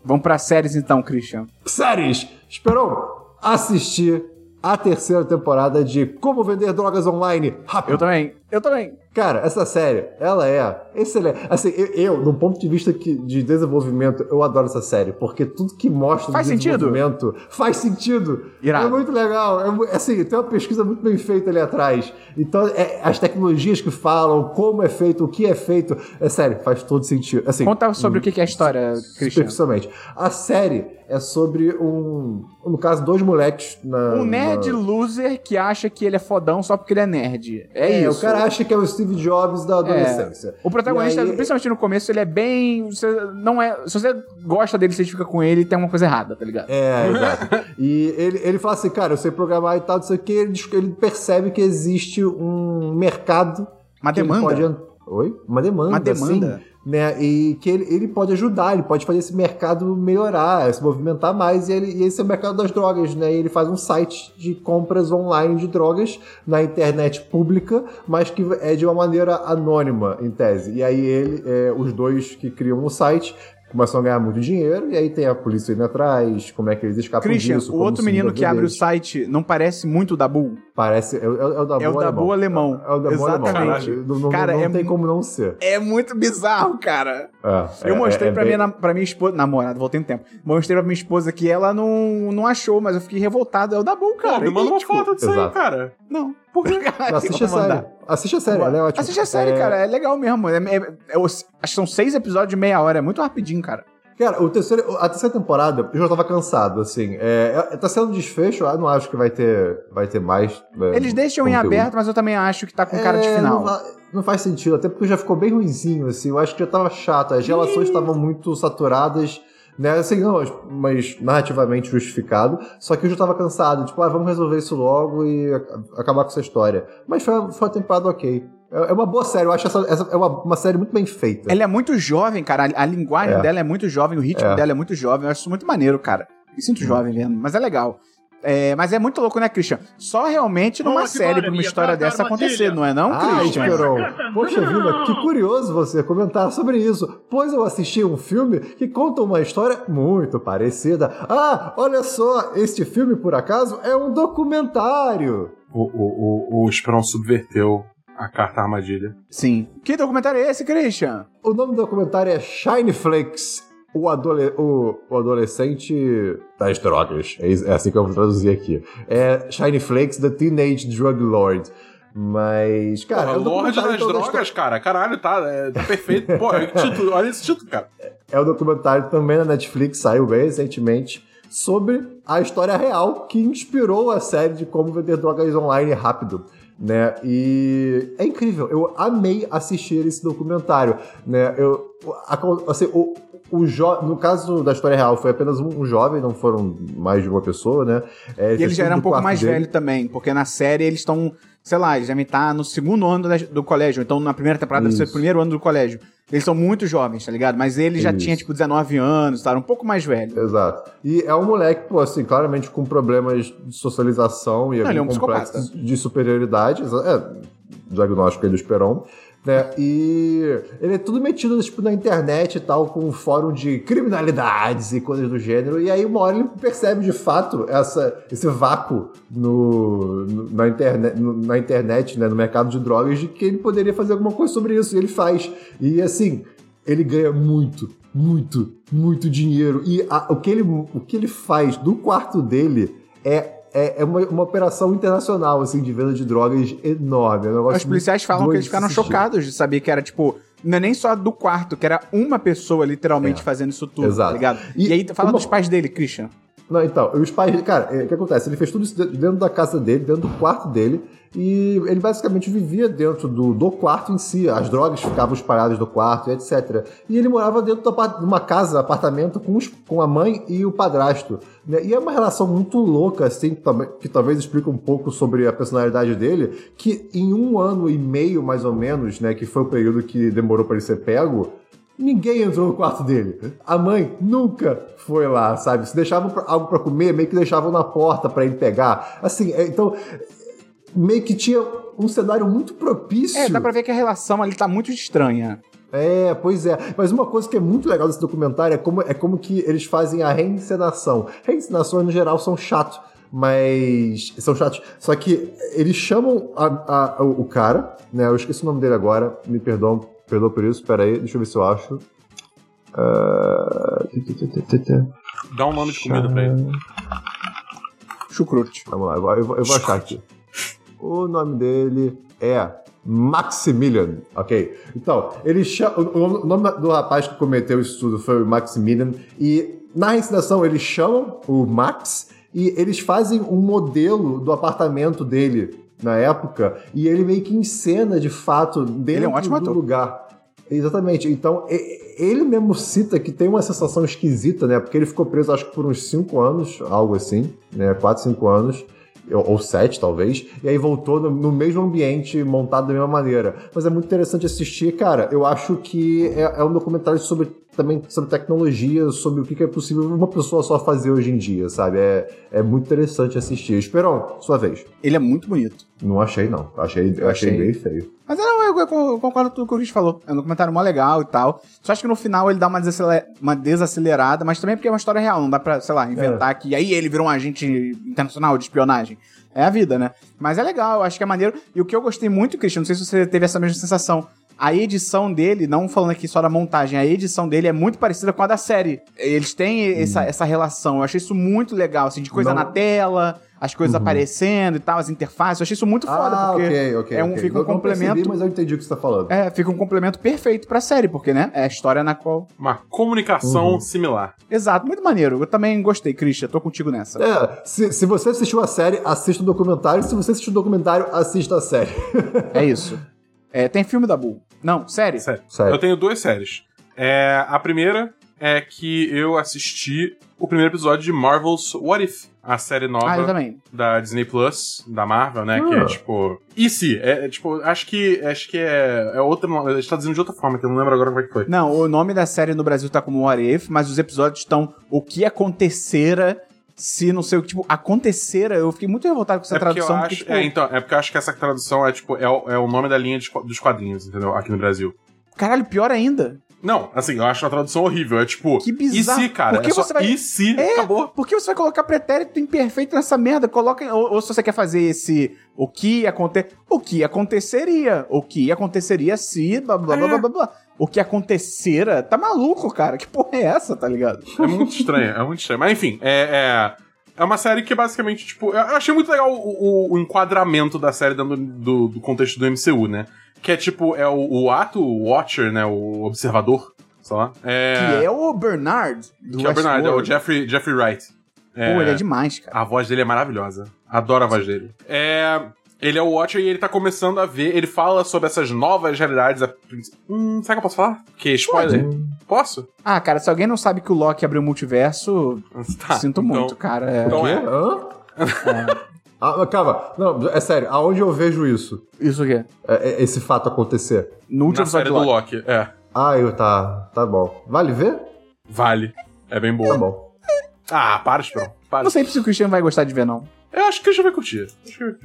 Vamos pra séries então, Christian. Séries! Esperou assistir a terceira temporada de Como Vender Drogas Online Rápido. Eu também. Eu também. Cara, essa série, ela é excelente. Assim, eu, eu no ponto de vista que- de desenvolvimento, eu adoro essa série, porque tudo que mostra Faz no sentido? desenvolvimento faz sentido. Irado. É muito legal. É, assim, tem uma pesquisa muito bem feita ali atrás. Então, é, as tecnologias que falam, como é feito, o que é feito, é sério, faz todo sentido. Assim, Conta sobre o que é a história, Christian. superficialmente. A série é sobre um, no caso, dois moleques na Um nerd na- loser que acha que ele é fodão só porque ele é nerd. É, É, isso. o cara acha que é o Steve Jobs da adolescência. O protagonista, aí- principalmente no começo, ele é bem. Você não é. Se você gosta dele, você fica com ele, tem uma coisa errada, tá ligado? É, [LAUGHS] exato. e ele, ele fala assim, cara, eu sei programar e tal, não sei o que, ele, ele percebe que existe um mercado. Uma demanda. pode Oi? Uma demanda. Uma demanda. sim, né? E que ele, ele pode ajudar, ele pode fazer esse mercado melhorar, se movimentar mais, e, ele, e esse é o mercado das drogas, né? E ele faz um site de compras online de drogas na internet pública, mas que é de uma maneira anônima, em tese. E aí ele, é, os dois que criam o site começam a ganhar muito dinheiro, e aí tem a polícia indo atrás, como é que eles escapam Christian, disso. o outro menino que abre o site não parece muito o Dabu? Parece, é, é, é o Dabu É o Dabu alemão. É o Dabu Exatamente. alemão. Não, não, Cara, não é tem como não ser. É muito bizarro, cara. É, Eu é- mostrei é pra, bem- minha, pra minha esposa. Namorada, voltei no tempo. Mostrei pra minha esposa que ela não, não achou, mas eu fiquei revoltado. É o Dabu, Pô, cara. me manda uma foto disso aí, Exato. cara. Não. Por quê? Assiste a série. Assiste a série, ela é ótima. Assiste a série, É, cara. É legal mesmo. É- é- é acho que são seis episódios de meia hora. É muito rapidinho, cara. Cara, o terceiro, a terceira temporada, eu já tava cansado, assim. É, é- tá sendo desfecho, eu não acho que vai ter, vai ter mais. é, Eles deixam em conteúdo. aberto, mas eu também acho que tá com cara de É, final. Não, não faz sentido, até porque já ficou bem ruinzinho, assim. Eu acho que já tava chato, as relações estavam muito saturadas. Né, assim, não, mas- narrativamente justificado. Só que eu já tava cansado, tipo, ah, vamos resolver isso logo e ac- acabar com essa história. Mas foi, foi uma temporada ok. É é uma boa série, eu acho essa, essa é uma, uma série muito bem feita. Ela é muito jovem, cara. A, a linguagem É. dela é muito jovem, o ritmo É. dela é muito jovem. Eu acho isso muito maneiro, cara. Me sinto jovem vendo, mas é legal. É, mas é muito louco, né, Christian? Só realmente numa série, pra uma história cara, dessa armadilha. acontecer, não é não, Ah, Christian? Esperon. Poxa vida, que curioso você comentar sobre isso, pois eu assisti um filme que conta uma história muito parecida. Ah, olha só, este filme, por acaso, é um documentário. O, o, o, o Esperon subverteu a carta armadilha. Sim. Que documentário é esse, Christian? O nome do documentário é Shine Flakes. O, adole o, o adolescente das drogas. É, é assim que eu vou traduzir aqui. É Shine Flakes, The Teenage Drug Lord. Mas, cara. Porra, é um Lorde documentário das drogas, cara. Caralho, tá, é, tá perfeito. Pô, que título, olha esse título, cara. É um documentário também na Netflix, saiu bem recentemente, sobre a história real que inspirou a série de como vender drogas online rápido. Né? E é incrível, eu amei assistir esse documentário. Né? Eu, assim, o, o jo- no caso da história real, foi apenas um, jovem, não foram mais de uma pessoa, né? É, E ele já era um pouco mais dele. velho também, porque na série eles estão, sei lá, eles devem estar no segundo ano do colégio, então na primeira temporada deve ser o Isso. primeiro ano do colégio. Eles são muito jovens, tá ligado? Mas ele já Isso. tinha, tipo, 19 anos, tá? Era um pouco mais velho. Exato. E é um moleque, pô, assim, claramente com problemas de socialização e Não, ele é um complexo psicopata. de superioridade. É, diagnóstico aí do Esperon. Né? E ele é tudo metido tipo, na internet e tal, com um fórum de criminalidades e coisas do gênero. E aí, uma hora ele percebe de fato essa, esse vácuo no, no- na, interne, no- na internet, né, no mercado de drogas, de que ele poderia fazer alguma coisa sobre isso. E ele faz. E assim, ele ganha muito, muito, muito dinheiro. E a- o, que ele, o que ele faz do quarto dele é, é, é uma, uma operação internacional, assim, de venda de drogas enorme. É um Os policiais falam que eles ficaram chocados de saber que era, tipo, não é nem só do quarto, que era uma pessoa literalmente É. fazendo isso tudo, Exato. tá ligado? E, E aí fala uma- dos pais dele, Christian. Não, então, os pais. Cara, é, o que acontece? Ele fez tudo isso dentro da casa dele, dentro do quarto dele. E ele basicamente vivia dentro do, do quarto em si. As drogas ficavam espalhadas do quarto, etc. E ele morava dentro de uma casa, apartamento, com, os- com a mãe e o padrasto. né? E é uma relação muito louca, assim, que talvez explique um pouco sobre a personalidade dele. Que em um ano e meio, mais ou menos, né, que foi o período que demorou para ele ser pego, Ninguém entrou no quarto dele. A mãe nunca foi lá, sabe? Se deixavam algo pra comer, meio que deixavam na porta pra ele pegar. Assim, é, então, meio que tinha um cenário muito propício. É, dá pra ver que a relação ali tá muito estranha. É, pois é. Mas uma coisa que é muito legal desse documentário é como, é como que eles fazem a reencenação. Reencenações, no geral, são chatos. Mas. São chatos. Só que eles chamam a- a- o o cara, né? Eu esqueci o nome dele agora. Me perdoam, perdoa por isso. Pera aí, deixa eu ver se eu acho. Tê. Dá um nome de comida pra ele. Chucrute. Vamos lá, eu vou, eu vou- eu vou achar aqui. O nome dele é Maximilian, ok? Então, ele chama, o nome do rapaz que cometeu isso tudo foi o Maximilian, e na reencenação eles chamam o Max e eles fazem um modelo do apartamento dele na época, e ele meio que encena de fato dentro Ele é um do ator. lugar. Exatamente. Então, ele mesmo cita que tem uma sensação esquisita, né? Porque ele ficou preso, acho que por uns 5 anos, algo assim, né? 4, 5 anos. Ou 7, talvez. E aí voltou no, no mesmo ambiente, montado da mesma maneira. Mas é muito interessante assistir, cara. Eu acho que é, é um documentário sobre também sobre tecnologia, sobre o que que é possível uma pessoa só fazer hoje em dia, sabe? É, é muito interessante assistir. Esperão, sua vez. Ele é muito bonito. Não achei, não. Achei, eu achei, achei. bem feio. Mas não, eu, eu concordo com tudo que o Chris falou. É um documentário mó legal e tal. Só acho que no final ele dá uma, desaceler- uma desacelerada, mas também porque é uma história real. Não dá pra, sei lá, inventar que aí ele virou um agente internacional de espionagem. É a vida, né? Mas é legal, eu acho que é maneiro. E o que eu gostei muito, Christian, não sei se você teve essa mesma sensação. A edição dele, não falando aqui só da montagem, a edição dele é muito parecida com a da série. Eles têm essa, essa relação. Eu achei isso muito legal, assim, de coisa Não- na tela, as coisas aparecendo e tal, as interfaces. Eu achei isso muito foda, ah, porque ok, ok. é um, ok. fica um Não- não percebi, complemento. mas eu entendi o que você tá falando. É, fica um complemento perfeito pra série, porque, né? É a história na qual. Uma comunicação Uhum. similar. Exato, muito maneiro. Eu também gostei, Christian. Tô contigo nessa. É, se, se você assistiu a série, assista o documentário. Se você assistiu o documentário, assista a série. É isso. É, tem filme da Bull. Não, série. Sério. Sério. Eu tenho duas séries. É, a primeira é que eu assisti o primeiro episódio de Marvel's What If, a série nova Ah, eu também. da Disney Plus, da Marvel, né? Que Ah. é tipo. E se? É, é, tipo, acho que. Acho que é. É outra. A gente tá dizendo de outra forma, que eu não lembro agora como é que foi. Não, o nome da série no Brasil tá como What If, mas os episódios estão O que acontecera se não sei o que. Tipo, acontecera. Eu fiquei muito revoltado com essa É porque tradução. acho. porque, tipo, É, então, é porque eu acho que essa tradução é tipo. É, o- é o nome da linha de dos quadrinhos, entendeu? Aqui no Brasil. Caralho, pior ainda. Não, assim, eu acho a tradução horrível. É tipo. Que bizarro. E se, cara? Por que é só, você vai- E se? É, Acabou. Por que você vai colocar pretérito imperfeito nessa merda? Coloca. Ou, ou se você quer fazer esse. O que aconte... O que aconteceria? O que aconteceria se. Blá, blá, blá, É. blá, blá, blá. O que acontecera? Tá maluco, cara? Que porra é essa, tá ligado? É muito estranho, é muito estranho. Mas enfim, é. é... É uma série que basicamente, tipo, eu achei muito legal o, o- o enquadramento da série dentro do, do contexto do MCU, né? Que é tipo, é o, o ato, o Watcher, né? O observador, sei lá. É, Que é o Bernard. Do que é o Bernard, é o. Jeffrey, Jeffrey Wright. Pô, ele é demais, cara. A voz dele é maravilhosa. Adoro a voz dele. É. Ele é o Watcher e ele tá começando a ver. Ele fala sobre essas novas realidades. Hum, será que eu posso falar? Que spoiler? Posso? Ah, cara, se alguém não sabe que o Loki abriu o multiverso, [LAUGHS] Tá, sinto então- muito, cara. É- Então é. Hã? [LAUGHS] Ah, calma, não, é sério, aonde eu vejo isso? Isso aqui. É- é- esse fato acontecer? No último Na série episódio do do Loki. Loki. É. Ah, eu tá, tá bom. Vale ver? Vale. É bem boa. Tá bom. Ah, para, Esperão. Não sei se o Christian vai gostar de ver, não. Eu acho que o Christian vai curtir.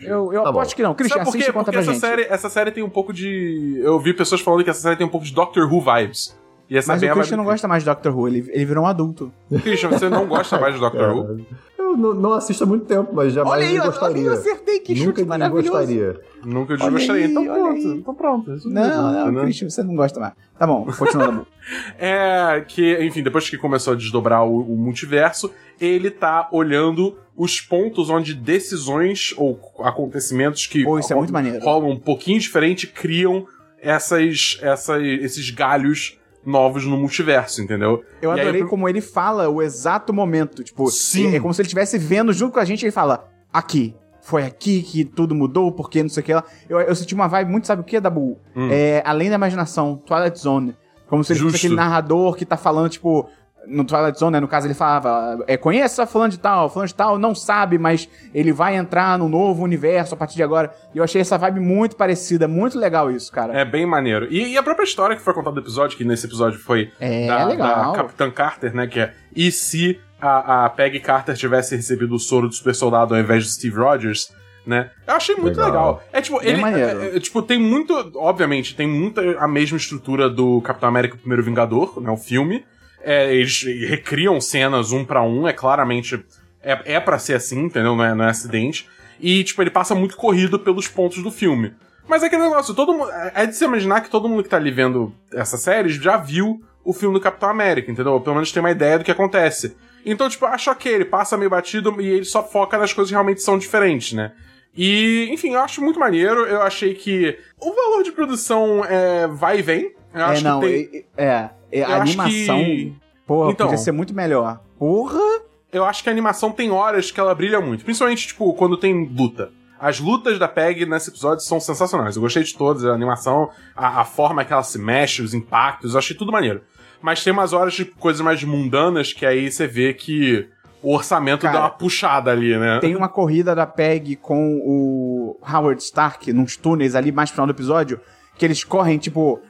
Eu, eu Tá aposto que não. Christian, Sabe por quê? conta Porque pra essa gente. série, essa série tem um pouco de. Eu vi pessoas falando que essa série tem um pouco de Doctor Who vibes. E essa Mas é o Christian vibe não gosta mais de Doctor Who, ele, ele virou um adulto. Christian, você não gosta mais de Doctor Who? Eu não, não assisto há muito tempo, mas jamais Olha aí, eu olha gostaria. aí, eu acertei, que Nunca chute maravilhoso. gostaria. Nunca Olha gostaria. aí, Então olha pronto. Então pronto. Isso Não, mesmo, não, né? Christian, você não gosta mais. Tá bom, continuando. [LAUGHS] É que, enfim, depois que começou a desdobrar o, o multiverso, ele tá olhando os pontos onde decisões ou acontecimentos que isso é muito maneiro. rolam um pouquinho diferente criam essas, essas, esses galhos novos no multiverso, entendeu? Eu E aí adorei eu- como ele fala o exato momento. Tipo, Sim. é como se ele estivesse vendo junto com a gente e ele fala: aqui. Foi aqui que tudo mudou, porque não sei o que lá. Eu, eu senti uma vibe muito, sabe o que, Dabu? É, além da imaginação, Twilight Zone. Como se ele fosse Hum. Aquele narrador que tá falando, tipo, no Twilight Zone, né? No caso, ele falava: é, conheça fulano de tal, fulano de tal não sabe, mas ele vai entrar no novo universo a partir de agora. E eu achei essa vibe muito parecida, muito legal isso, cara. É bem maneiro. E, e a própria história que foi contada no episódio, que nesse episódio foi É, da, legal. da Capitã Carter, né? Que é e se a, a Peggy Carter tivesse recebido o soro do super soldado ao invés de Steve Rogers, né? Eu achei muito legal. Legal. É tipo, Bem ele. maneiro. é, é, tipo, tem muito. Obviamente, tem muita a mesma estrutura do Capitão América o Primeiro Vingador, né? O filme. É, eles recriam cenas um pra um, é claramente. É, é para ser assim, entendeu? Não é, não é acidente. E, tipo, ele passa muito corrido pelos pontos do filme. Mas é aquele negócio, todo mundo. É de se imaginar que todo mundo que tá ali vendo essa série já viu o filme do Capitão América, entendeu? Pelo menos tem uma ideia do que acontece. Então, tipo, acho ok, ele passa meio batido e ele só foca nas coisas que realmente são diferentes, né? E, enfim, eu acho muito maneiro. Eu achei que o valor de produção é, vai e vem. Eu é, acho não, que tem. é, é, é, a animação. que- Porra, Então. podia ser muito melhor. Porra! eu acho que a animação tem horas que ela brilha muito. Principalmente, tipo, quando tem luta. As lutas da Peg nesse episódio são sensacionais. Eu gostei de todas, a animação, a, a forma que ela se mexe, os impactos, eu achei tudo maneiro. Mas tem umas horas de coisas mais mundanas que aí você vê que o orçamento Cara, dá uma puxada ali, né? Tem uma corrida da PEG com o Howard Stark nos túneis ali mais pro final do episódio, que eles correm, tipo,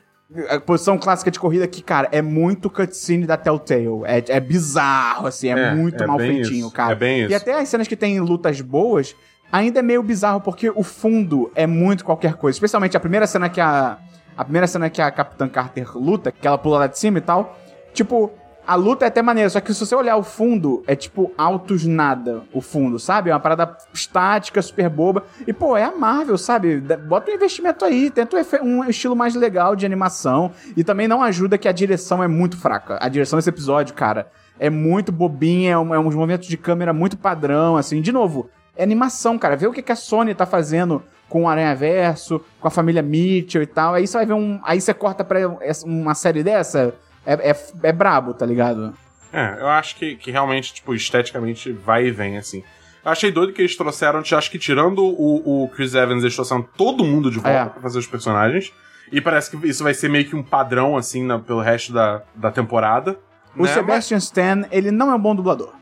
a posição clássica de corrida que, cara, é muito cutscene da Telltale. É, é bizarro, assim, é, É, muito é mal feitinho, isso, cara. é bem isso. E até as cenas que tem lutas boas, ainda é meio bizarro, porque o fundo é muito qualquer coisa. Especialmente a primeira cena que a. A primeira cena que a Capitã Carter luta, que ela pula lá de cima e tal. Tipo, a luta é até maneira, só que se você olhar o fundo, é tipo altos nada o fundo, sabe? É uma parada estática, super boba. E, pô, é a Marvel, sabe? Bota um investimento aí, tenta um estilo mais legal de animação. E também não ajuda que a direção é muito fraca. A direção desse episódio, cara, é muito bobinha, é, um, é uns movimentos de câmera muito padrão, assim. De novo, é animação, cara. Vê o que, que a Sony tá fazendo com o Aranha Verso, com a família Mitchell e tal. Aí você vai ver um. Aí você corta pra uma série dessa. É, é, é brabo, tá ligado? É, eu acho que, que realmente, tipo, esteticamente vai e vem, assim. Eu achei doido que eles trouxeram, acho que tirando o, o Chris Evans, eles trouxeram todo mundo de volta É. pra fazer os personagens. E parece que isso vai ser meio que um padrão, assim, na- pelo resto da, da temporada. O né? Sebastian Stan, ele não é um bom dublador.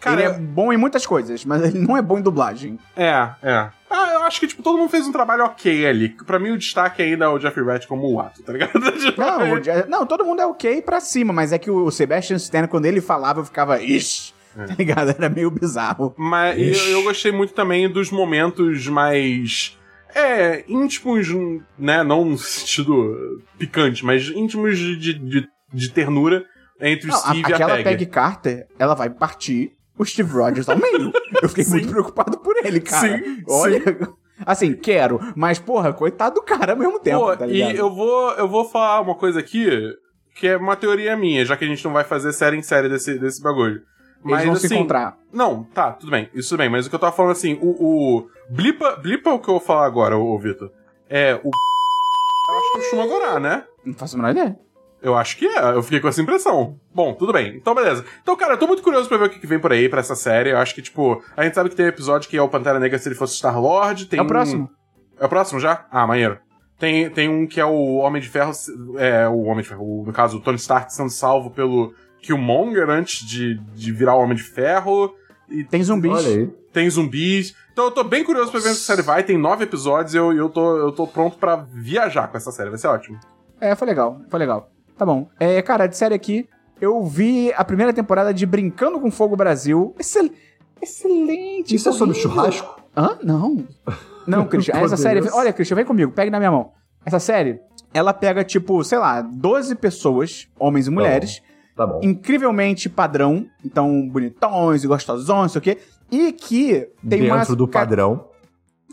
Cara, ele é bom em muitas coisas, mas ele não é bom em dublagem. É, é. Ah, acho que, tipo, todo mundo fez um trabalho ok ali. Pra mim, o destaque ainda é o Jeffrey Wright como o ato, tá ligado? [LAUGHS] Não, o Ja- não, todo mundo é ok pra cima, mas é que o Sebastian Stan, quando ele falava, eu ficava, ixi, É. tá ligado? Era meio bizarro. Mas eu, eu gostei muito também dos momentos mais. É, íntimos, né? Não no sentido picante, mas íntimos de, de, de- ternura entre o Não, a- Steve e a aquela Peg. Peg Carter, ela vai partir o Steve Rogers ao meio. Eu fiquei [LAUGHS] muito preocupado por ele, cara. Sim, Olha. Assim, quero, mas, porra, coitado do cara ao mesmo tempo, Pô, tá e ligado? eu vou, eu vou falar uma coisa aqui que é uma teoria minha, já que a gente não vai fazer série em série desse, desse bagulho. Eles vão se assim, encontrar. Não, tá, tudo bem, isso tudo bem, mas o que eu tava falando assim, o. o blipa, blipa o que eu vou falar agora, ô, ô Vitor. É, o. [LAUGHS] Eu acho que é o Shumagorá, né? Não faço a menor ideia. Eu acho que é, eu fiquei com essa impressão. Bom, tudo bem. Então, beleza. Então, cara, eu tô muito curioso pra ver o que que vem por aí pra essa série. Eu acho que, tipo, a gente sabe que tem um episódio que é o Pantera Negra se ele fosse Star-Lord. Tem É o próximo. É o próximo já? Ah, maneiro. Tem, tem um que é o Homem de Ferro, é, o Homem de Ferro, o- no caso, o Tony Stark sendo salvo pelo Killmonger antes de, de virar o Homem de Ferro. E Tem zumbis. Olha aí. tem zumbis. Então eu tô bem curioso pra ver onde essa série vai. Tem nove episódios e eu, eu, tô, eu tô pronto pra viajar com essa série. Vai ser ótimo. É, foi legal, foi legal. Tá bom. É, cara, de série aqui, eu vi a primeira temporada de Brincando com Fogo Brasil. Excel... Excelente. Isso é sobre churrasco? Hã? Não. Não, [LAUGHS] Christian. Essa série. Olha, Christian, vem comigo, pega na minha mão. Essa série, ela pega, tipo, sei lá, 12 pessoas, homens e mulheres, Tá bom. incrivelmente padrão, então bonitões e gostosões, não sei o quê, e que tem Dentro do padrão.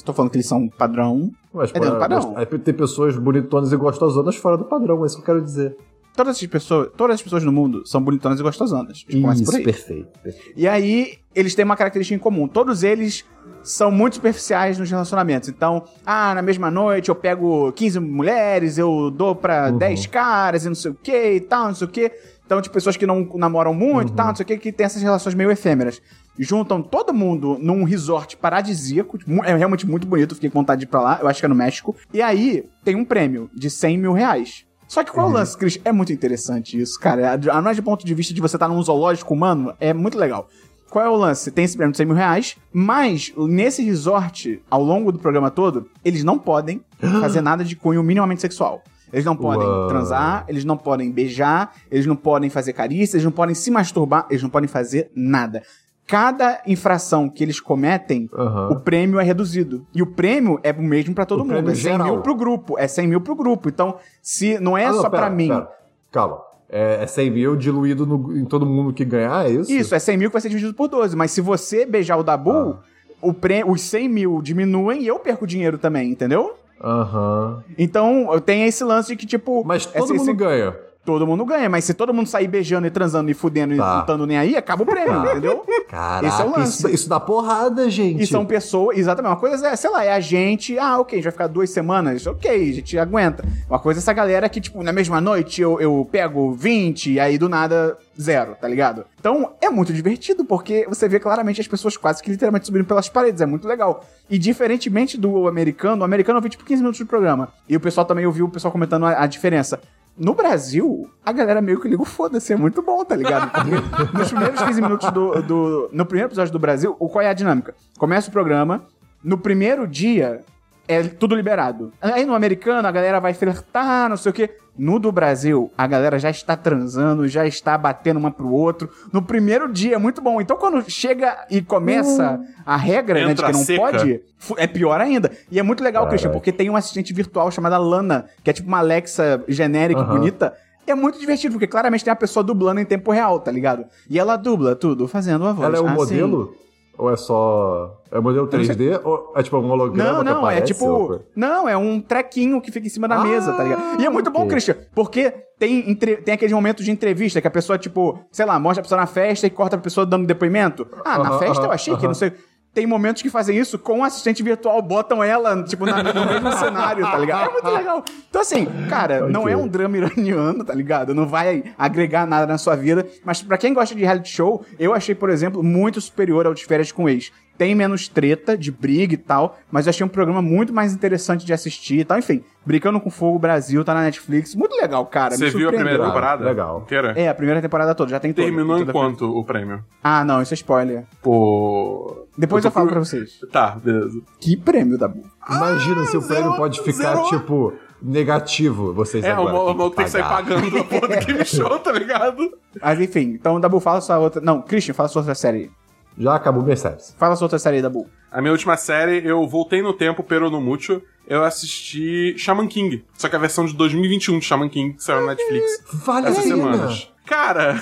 Tô falando que eles são padrão. Mas É dentro do padrão. Aí tem pessoas bonitonas e gostosonas fora do padrão, é isso que eu quero dizer. Todas as pessoas, todas as pessoas no mundo são bonitonas e gostosonas. A gente começa por Isso, aí. perfeito. perfeito. E aí, eles têm uma característica em comum. Todos eles são muito superficiais nos relacionamentos. Então, ah, na mesma noite eu pego 15 mulheres, eu dou pra 10 caras e não sei o que e tal, não sei o que. Então, de pessoas que não namoram muito e tal, não sei o que, que tem essas relações meio efêmeras. Juntam todo mundo num resort paradisíaco. tipo, É realmente muito bonito, fiquei com vontade de ir pra lá. Eu acho que é no México. E aí, tem um prêmio de 100 mil reais. Só que qual é o lance, Chris? É muito interessante isso, cara. A mais de ponto de vista de você estar num zoológico humano, é muito legal. Qual é o lance? Tem esse prêmio de 100 mil reais, mas nesse resort, ao longo do programa todo, eles não podem [GASPS] fazer nada de cunho minimamente sexual. Eles não podem Uau. transar, eles não podem beijar, eles não podem fazer carícias, eles não podem se masturbar, eles não podem fazer nada. Cada infração que eles cometem, Aham. o prêmio é reduzido. E o prêmio é o mesmo pra todo O mundo. prêmio É 100 geral. mil pro grupo. É 100 mil pro grupo. Então, se não é Ah, só pera, pra mim. pera. Calma. É, é 100 mil diluído no- em todo mundo que ganhar, é isso? Isso, é 100 mil que vai ser dividido por 12. Mas se você beijar o Dabu, Ah. o prê- os 100 mil diminuem e eu perco dinheiro também, entendeu? Aham. Então, eu tenho esse lance de que, tipo. Mas todo esse- mundo esse- ganha. Todo mundo ganha, mas se todo mundo sair beijando e transando e fudendo e Tá. não estando nem aí, acaba o prêmio, Tá. entendeu? Caraca, Esse é o lance. isso, isso dá porrada, gente. E são pessoas, exatamente, uma coisa é, sei lá, é a gente, ah, ok, a gente vai ficar duas semanas, ok, a gente aguenta. Uma coisa é essa galera que, tipo, na mesma noite eu, eu pego 20 e aí do nada zero, tá ligado? Então é muito divertido, porque você vê claramente as pessoas quase que literalmente subindo pelas paredes, é muito legal. E diferentemente do americano, o americano eu vi tipo 15 minutos do programa. E o pessoal também ouviu o pessoal comentando a, a diferença. No Brasil, a galera meio que liga o foda-se, é muito bom, tá ligado? Porque [LAUGHS] nos primeiros 15 minutos do, do. No primeiro episódio do Brasil, o, qual é a dinâmica? Começa o programa, no primeiro dia é tudo liberado. Aí no americano a galera vai flertar, não sei o quê. No do Brasil, a galera já está transando, já está batendo uma pro outro. No primeiro dia é muito bom. Então quando chega e começa a regra, né, de que não seca. pode, é pior ainda. E é muito legal, Christian, porque tem uma assistente virtual chamada Lana, que é tipo uma Alexa genérica e Aham. bonita. É muito divertido, porque claramente tem a pessoa dublando em tempo real, tá ligado? E ela dubla tudo, fazendo a voz. Ela é um assim. modelo? Ou é só. É modelo 3D? Ou é tipo um holograma? Não, que não, é aparece, tipo. ou- Não, é um trequinho que fica em cima da Ah, mesa, tá ligado? E é muito bom, ok. Christian, porque tem, entre... tem aqueles momentos de entrevista que a pessoa, tipo, sei lá, mostra a pessoa na festa e corta a pessoa dando depoimento. Ah, na Aham, festa eu aham, achei que aham. não sei. Tem momentos que fazem isso com o assistente virtual, botam ela, tipo, na- no mesmo [LAUGHS] cenário, tá ligado? É muito legal. Então, assim, cara, não é um drama iraniano, tá ligado? Não vai agregar nada na sua vida. Mas pra quem gosta de reality show, eu achei, por exemplo, muito superior ao de férias com ex. Tem menos treta de briga e tal, mas eu achei um programa muito mais interessante de assistir e tal. Enfim, Brincando com Fogo Brasil tá na Netflix. Muito legal, cara. Você viu a primeira temporada? Legal. Inteira? É, a primeira temporada toda, já tem toda. Terminou toda- em quanto o prêmio? Ah, não, isso é spoiler. Pô. Depois tô eu, falo pra vocês. Tá, beleza. Que prêmio da Bu. Imagina se o prêmio pode ficar, zero. tipo, negativo. Vocês É, o agora maluco tem que sair pagando a porra do game show, tá ligado? Mas enfim, então Dabu, fala sua outra. Não, Christian, fala sua outra série. Já acabou minhas séries. Fala sua outra série aí, Dabu. A minha última série, eu voltei no tempo, pero no mucho. Eu assisti Shaman King. Só que a versão de 2021 de Shaman King que saiu na Netflix Vale essas semanas. Cara,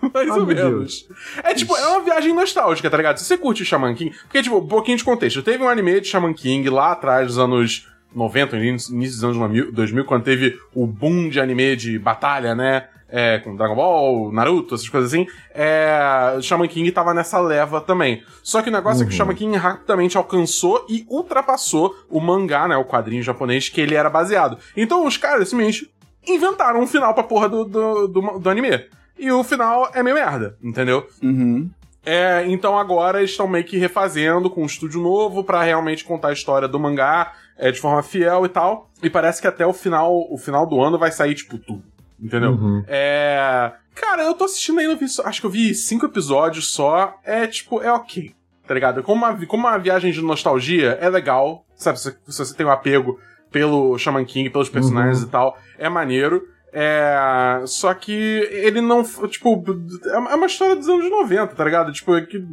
[LAUGHS] mais Ah, ou menos. É tipo, é uma viagem nostálgica, tá ligado? Se você curte Shaman King. Porque, tipo, um pouquinho de contexto. Teve um anime de Shaman King lá atrás, dos anos 90, início dos anos 2000, 2000, quando teve o boom de anime de batalha, né? É, com Dragon Ball, Naruto, essas coisas assim. É, o Shaman King tava nessa leva também. Só que o negócio é que o Shaman King rapidamente alcançou e ultrapassou o mangá, né? O quadrinho japonês que ele era baseado. Então os caras simplesmente inventaram um final pra porra do, do, do, do anime. E o final é meio merda, entendeu? Uhum. É, então agora eles estão meio que refazendo com um estúdio novo pra realmente contar a história do mangá é, de forma fiel e tal. E parece que até o final, o final do ano vai sair, tipo, tudo. Entendeu? Uhum. É. Cara, eu tô assistindo ainda, acho que eu vi cinco episódios só. É tipo, é ok. Tá ligado? Como uma, como uma viagem de nostalgia, é legal. Sabe, se, se você tem um apego pelo Shaman King, pelos personagens e tal, é maneiro. É. Só que ele não. Tipo, é uma é uma história dos anos 90, tá ligado? Tipo, é que.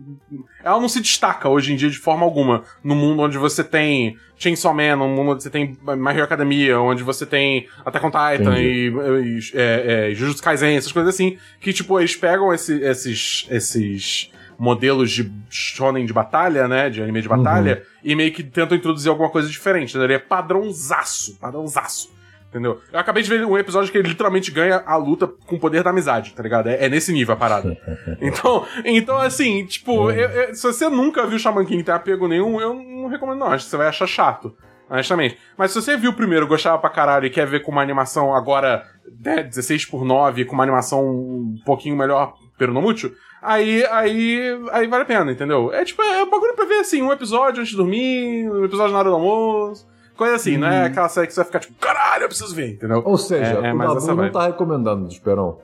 Ela não se destaca hoje em dia de forma alguma. No mundo onde você tem Chainsaw Man, no mundo onde você tem My Hero Academia, onde você tem Attack on Titan e, e é, é, Jujutsu Kaisen, essas coisas assim. Que, tipo, eles pegam esse- esses. esses modelos de shonen de batalha, né, de anime de batalha, e meio que tentam introduzir alguma coisa diferente, né? Ele é padrãozaço, padrãozaço. Entendeu? Eu acabei de ver um episódio que ele literalmente ganha a luta com o poder da amizade, tá ligado? É, é nesse nível a parada. [LAUGHS] então, então, assim, tipo, eu- eu- se você nunca viu Shaman King e tem apego nenhum, eu não recomendo não. Acho que você vai achar chato. Honestamente. Mas se você viu o primeiro, gostava pra caralho e quer ver com uma animação agora né, 16 por 9 com uma animação um pouquinho melhor, pero não aí, aí, aí vale a pena, entendeu? É tipo, é um bagulho pra ver assim, um episódio antes de dormir, um episódio na hora do almoço, coisa assim, não é aquela série que você vai ficar tipo, caralho, eu preciso ver, entendeu? Ou seja, É- é o Dabu não vibe. tá recomendando, Esperão.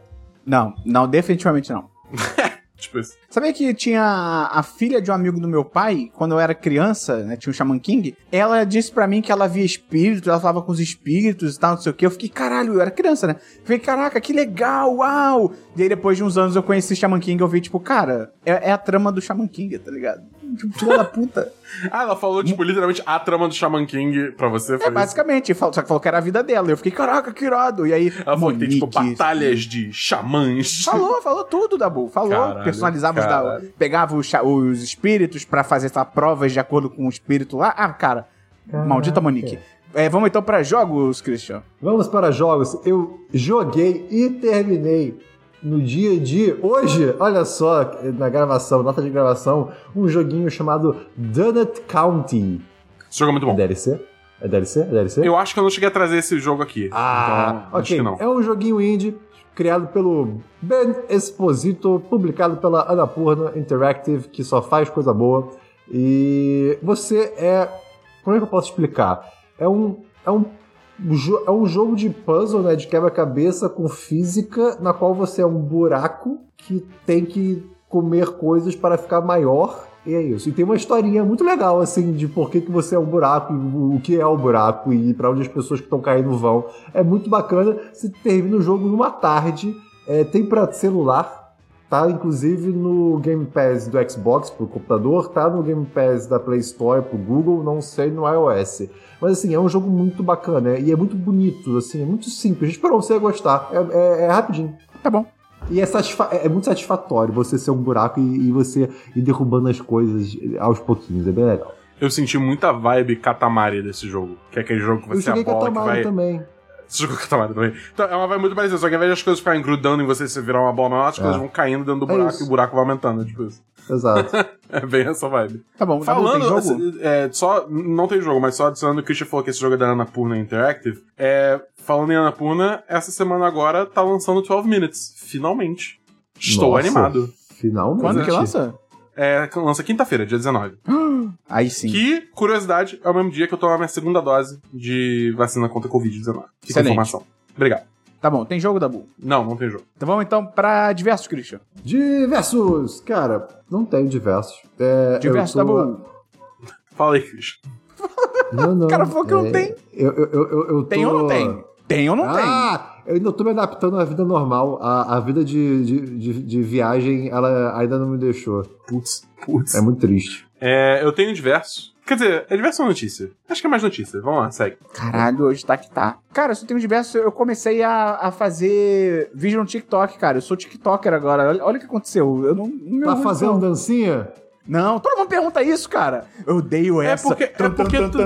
Não, não, definitivamente não. [LAUGHS] Tipo isso. Sabia que tinha a a filha de um amigo do meu pai, quando eu era criança, né, tinha o Shaman King, ela disse pra mim que ela via espíritos, ela falava com os espíritos e tal, não sei o que. Eu fiquei, caralho, eu era criança, né? Fiquei, caraca, que legal, uau! E aí depois de uns anos eu conheci Shaman King e eu vi, tipo, cara, é, é a trama do Shaman King, tá ligado? Tipo, filha da puta. [LAUGHS] Ah, ela falou, tipo, literalmente a trama do Shaman King pra você. É, foi isso? basicamente, só que falou que era a vida dela. Eu fiquei, caraca, que irado. E aí, Ela falou que tem, tipo, batalhas de xamãs. Falou, falou tudo, Dabu. Falou. Caralho, Personalizava os da, pegava os, os espíritos pra fazer essas provas de acordo com o espírito lá. Ah, cara. Maldita Monique. É, vamos então pra jogos, Christian. Vamos para jogos. Eu joguei e terminei no dia de hoje, olha só, na gravação, nota de gravação, um joguinho chamado Donut County. Esse jogo é muito É bom. DLC? É DLC? É DLC? Eu acho que eu não cheguei a trazer esse jogo aqui. Ah, então, acho ok. que não. É um joguinho indie criado pelo Ben Esposito, publicado pela Annapurna Interactive, que só faz coisa boa. E você é. Como é que eu posso explicar? É um. É um, é um jogo de puzzle, né? De quebra-cabeça com física, na qual você é um buraco que tem que comer coisas para ficar maior. E é isso. E tem uma historinha muito legal, assim, de por que, que você é um buraco, o que é o buraco e para onde as pessoas que estão caindo vão. É muito bacana. Você termina o jogo numa tarde. É, tem para celular, tá? Inclusive no Game Pass do Xbox pro computador, tá no Game Pass da Play Store pro Google, não sei no iOS. Mas assim, é um jogo muito bacana é- e é muito bonito, assim, é muito simples. Espero você gostar. É, é- é rapidinho. Tá bom. E é, é- é muito satisfatório você ser um buraco e, e você ir derrubando as coisas aos pouquinhos. É bem legal. Eu senti muita vibe Katamari desse jogo. Que é aquele jogo que você é a bola que vai... também. Você jogou Katamari também? Então, é uma vibe muito parecida. Só que ao invés das coisas ficarem grudando em você e você virar uma bola maior, as coisas vão caindo dentro do É buraco isso. e o buraco vai aumentando. Tipo isso. Exato. [LAUGHS] É bem essa vibe. Tá bom. Falando, tem jogo? assim, é, só, não tem jogo, mas só adicionando o que o Christian falou que esse jogo é da Annapurna Interactive. É, falando em Annapurna, essa semana agora tá lançando 12 Minutes. Finalmente. Estou Nossa, animado. Finalmente. Quando que lança? É, lança quinta-feira, dia 19. [GASPS] Aí sim. Que, curiosidade, é o mesmo dia que eu tomo a minha segunda dose de vacina contra a Covid-19. Fica a Excelente. informação. Obrigado. Tá bom, tem jogo, Dabu. Não, não tem jogo. Então vamos então pra diversos, Christian. Diversos! Cara, não tenho diversos. É, Diversos, tô- Dabu. Fala aí, Christian. Não, não. [LAUGHS] O cara falou que não tem. Eu, eu, eu, eu, eu Tem tô... ou não tem? Tem ou não tem? Ah, eu ainda tô me adaptando à vida normal. A, a vida de, de, de, de viagem, ela ainda não me deixou. Putz, putz. É muito triste. É, eu tenho diversos. Quer dizer, é diverso ou notícia? Acho que é mais notícia. Vamos lá, segue. Caralho, hoje tá que tá. Cara, eu só tenho diversos. Eu comecei a, a fazer vídeo no TikTok, cara. Eu sou TikToker agora. Olha, olha o que aconteceu. Eu não. não Tá não- fazendo não. dancinha? Não, todo mundo pergunta isso, cara. Eu odeio É essa. porque- é porque tu-.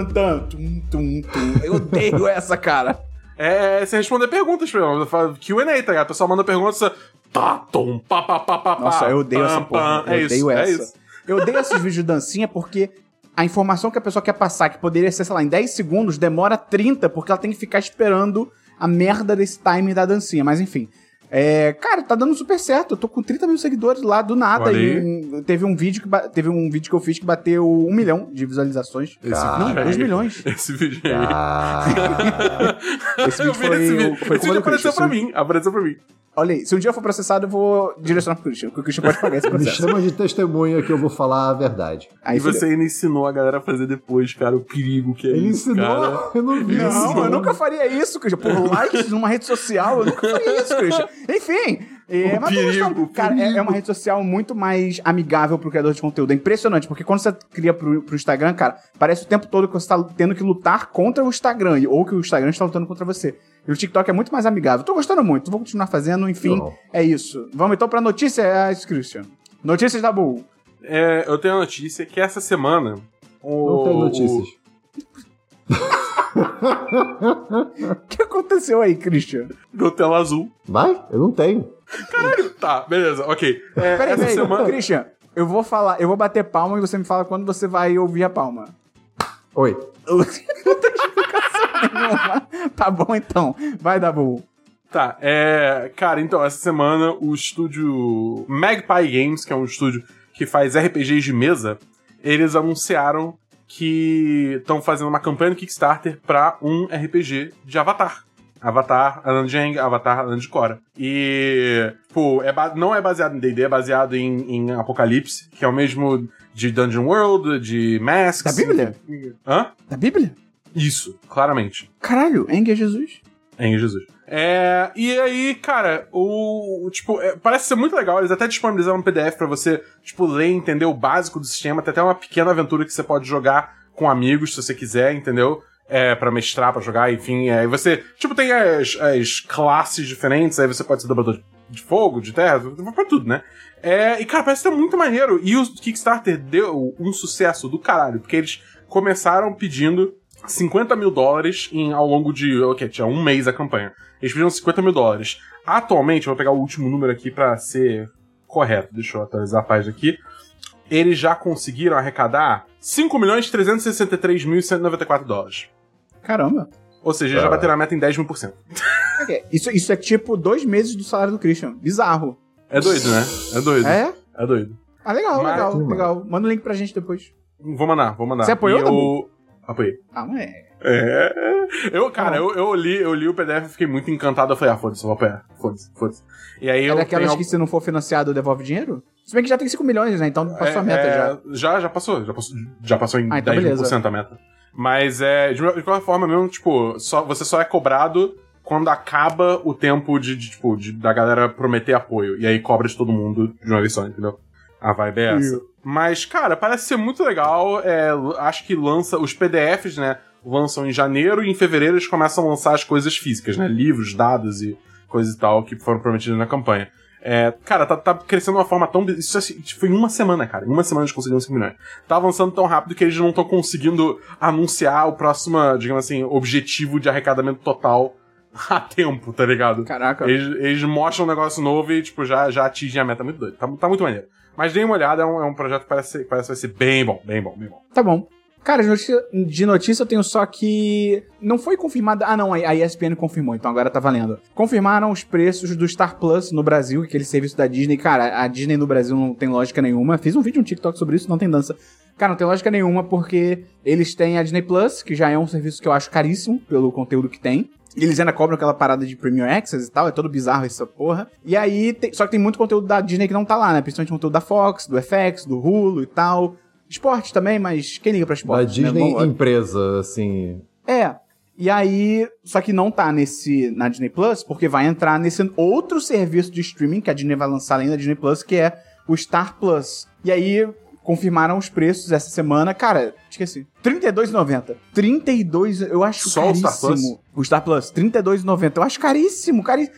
Eu odeio essa, cara. É, você responder perguntas, por exemplo. Fala QA, tá ligado? A pessoa manda perguntas, você. Tá, tom, pá, pá, pá, pá, Nossa, eu odeio pam, essa porra. pam. Eu É odeio isso, essa. é isso. Eu odeio esses vídeos de dancinha porque a informação que a pessoa quer passar, que poderia ser, sei lá, em 10 segundos, demora 30, porque ela tem que ficar esperando a merda desse timing da dancinha. Mas enfim. É, cara, tá dando super certo. Eu tô com 30 mil seguidores lá do nada. E um- teve, um vídeo que teve um vídeo que eu fiz que bateu um milhão de visualizações. Esse Não, aí- 2 milhões. Esse vídeo aí. Ah, [LAUGHS] Esse vídeo foi, esse vídeo. foi esse vídeo eu apareceu Christian. pra mim. Apareceu pra mim. Olha aí, se um dia eu for processado, eu vou direcionar pro Christian, porque o Christian pode pagar esse [LAUGHS] me processo. chama de testemunha que eu vou falar a verdade. Aí e fudeu. você ainda ensinou a galera a fazer depois, cara, o perigo que é Ele isso, ensinou? cara. Eu não vi isso. Não, eu nunca faria isso, Christian. Por likes numa rede social, eu nunca faria isso, Christian. Enfim. É, O mas tô perigo, Cara, é, é uma rede social muito mais amigável pro criador de conteúdo. É impressionante, porque quando você cria pro, pro Instagram, cara, parece o tempo todo que você tá tendo que lutar contra o Instagram, ou que o Instagram está lutando contra você. E o TikTok é muito mais amigável. Tô gostando muito, vou continuar fazendo, enfim, Não. é isso. Vamos então pra notícias, Christian. Notícias da Bull. É, eu tenho a notícia que essa semana. O, Não tem notícias. O [LAUGHS] [LAUGHS] que aconteceu aí, Christian? Deu tela azul. Vai? Eu não tenho. Tá, beleza, ok. É, Peraí, essa peraí, semana. Christian, eu vou falar, eu vou bater palma e você me fala quando você vai ouvir a palma. Oi. Eu [LAUGHS] não tenho explicação nenhuma. Tá bom então. Vai, Dabu. Tá, é. Cara, então, essa semana o estúdio Magpie Games, que é um estúdio que faz RPGs de mesa, eles anunciaram que estão fazendo uma campanha no Kickstarter pra um RPG de Avatar. Avatar, Alan Jeng, Avatar, Alan de Cora. E, pô, é ba- não é baseado em D&D, é baseado em, em Apocalipse, que é o mesmo de Dungeon World, de Masks. Da Bíblia? Hã? Da Bíblia? Isso, claramente. Caralho, Eng é Jesus. Em Jesus. É, e aí, cara, o. o, Tipo, é, parece ser muito legal. Eles até disponibilizaram um PDF pra você, tipo, ler entender o básico do sistema. Tem até uma pequena aventura que você pode jogar com amigos, se você quiser, entendeu? É, pra mestrar, pra jogar, enfim. é, Aí você, tipo, tem as, as classes diferentes, aí você pode ser dobrador de fogo, de terra, pra tudo, né? É, e, cara, parece ser muito maneiro. E o Kickstarter deu um sucesso do caralho, porque eles começaram pedindo 50 mil dólares em, ao longo de. Ok, tinha um mês a campanha. Eles pediram 50 mil dólares. Atualmente, eu vou pegar o último número aqui pra ser correto. Deixa eu atualizar a página aqui. Eles já conseguiram arrecadar 5 milhões 363.194 dólares. Caramba. Ou seja, já bateram a meta em 10 mil por cento. Isso, isso é tipo dois meses do salário do Christian. Bizarro. É doido, né? É doido. É? É doido. Ah, legal, Mas- legal, legal. Manda o link pra gente depois. Vou mandar, vou mandar. Você apoiou, E eu... Apoiei. Ah, mas é. É. Eu, cara, eu, eu, li, eu li o PDF e fiquei muito encantado. Eu falei, ah, foda-se, eu vou apoiar. Foda-se, foda-se. E aí É eu. daquelas tenho- que se não for financiado devolve dinheiro? Se bem que já tem 5 milhões, né? Então passou a meta É, já. é, Já, já passou. Já passou, já passou em Ah, então 10% a meta. Mas é. De, de qualquer forma mesmo, tipo, só, você só é cobrado quando acaba o tempo de, de, tipo, de- da galera prometer apoio. E aí cobra de todo mundo de uma vez só, entendeu? A vibe é essa. Mas, cara, parece ser muito legal. É, acho que lança. Os PDFs, né? Lançam em janeiro e em fevereiro eles começam a lançar as coisas físicas, né? Livros, dados e coisas e tal que foram prometidos na campanha. É, cara, tá, tá crescendo de uma forma tão. Isso assim, foi em uma semana, cara. Em uma semana eles conseguiram 5 milhões. Tá avançando tão rápido que eles não estão conseguindo anunciar o próximo, digamos assim, objetivo de arrecadamento total [LAUGHS] a tempo, tá ligado? Caraca. Eles, eles mostram um negócio novo e, tipo, já, já atingem a meta. Muito doido. Tá, tá muito maneiro. Mas dêem uma olhada, é um, é um projeto que parece, parece vai ser bem bom, bem bom, bem bom. Tá bom. Cara, de notícia, de notícia eu tenho só que. Não foi confirmada. Ah, não, a a ESPN confirmou, então agora tá valendo. Confirmaram os preços do Star Plus no Brasil, aquele serviço da Disney. Cara, a Disney no Brasil não tem lógica nenhuma. Fiz um vídeo, um TikTok sobre isso, não tem dança. Cara, não tem lógica nenhuma porque eles têm a Disney Plus, que já é um serviço que eu acho caríssimo pelo conteúdo que tem. Eles ainda cobram aquela parada de Premium Access e tal, é todo bizarro essa porra. E aí, tem- só que tem muito conteúdo da Disney que não tá lá, né? Principalmente conteúdo da Fox, do FX, do Hulu e tal. Esporte também, mas quem liga pra Da esporte? né? Disney Vamos- empresa, assim. É. E aí, só que não tá nesse na Disney Plus, porque vai entrar nesse outro serviço de streaming que a Disney vai lançar além da Disney Plus, que é o Star Plus. E aí confirmaram os preços essa semana. Cara, esqueci. R$ 32,90. 32, eu acho Só o Star caríssimo. O Star Plus, 32,90. Eu acho caríssimo, caríssimo.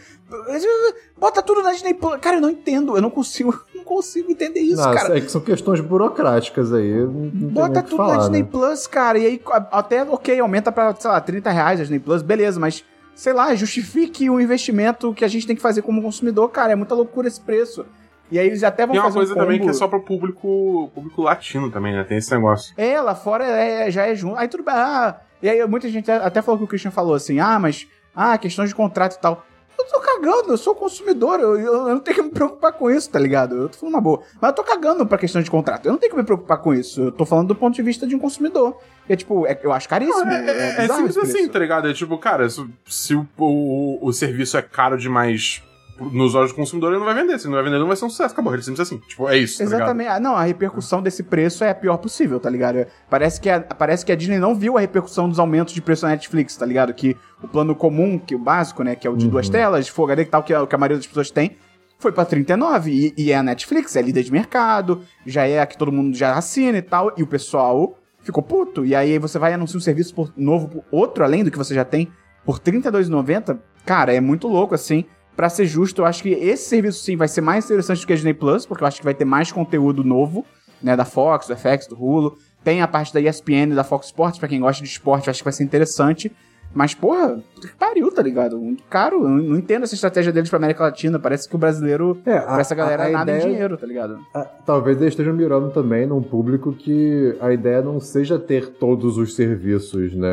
Bota tudo na Disney Plus. Cara, eu não entendo, eu não consigo, [LAUGHS] não consigo entender isso, Não, cara. é que são questões burocráticas aí. Bota tudo falar, na Disney né? Plus, cara. E aí, até, ok, aumenta pra, sei lá, 30 reais a Disney Plus, beleza, mas, sei lá, justifique o investimento que a gente tem que fazer como consumidor, cara. É muita loucura esse preço. E aí eles até vão Tem uma fazer coisa um também que é só pro público, público latino também, né? Tem esse negócio. É, lá fora é- já é junto. Aí tudo bem. Ah, e aí muita gente até falou que o Christian falou assim: ah, mas. Ah, questões de contrato e tal. Eu tô cagando, eu sou consumidor, eu, eu, eu não tenho que me preocupar com isso, tá ligado? Eu tô falando uma boa. Mas eu tô cagando pra questão de contrato. Eu não tenho que me preocupar com isso. Eu tô falando do ponto de vista de um consumidor. E é tipo, é- eu acho caríssimo. É, é- é bizarro simples assim, tá ligado? É tipo, cara, se, se o, o, o serviço é caro demais nos olhos do consumidor, ele não vai vender. Se não vai vender, não vai ser um sucesso. Acabou, ele simples assim. Tipo, é isso, tá? Exatamente. Ah, não, a repercussão desse preço é a pior possível, tá ligado? Parece que, a, parece que a Disney não viu a repercussão dos aumentos de preço na Netflix, tá ligado? Que o plano comum, que o básico, né, que é o de duas telas, Full HD e tal, que, é o que a maioria das pessoas tem, foi pra 39 e, e é a Netflix, é líder de mercado, já é a que todo mundo já assina e tal, e o pessoal ficou puto. E aí você vai anunciar um serviço por- novo, por outro além do que você já tem, por R$ 32,90. Cara, é muito louco, assim. Pra ser justo, eu acho que esse serviço sim vai ser mais interessante do que a Disney Plus, porque eu acho que vai ter mais conteúdo novo. né, da Fox, do FX, do Hulu. Tem a parte da ESPN, da Fox Sports, pra quem gosta de esporte, acho que vai ser interessante. Mas, porra, que pariu, tá ligado? Caro. Eu não entendo essa estratégia deles pra América Latina. Parece que o brasileiro, É, pra essa galera, a- a nada em dinheiro, tá ligado? Ah, Talvez eles estejam mirando também num público que a ideia não seja ter todos os serviços, né?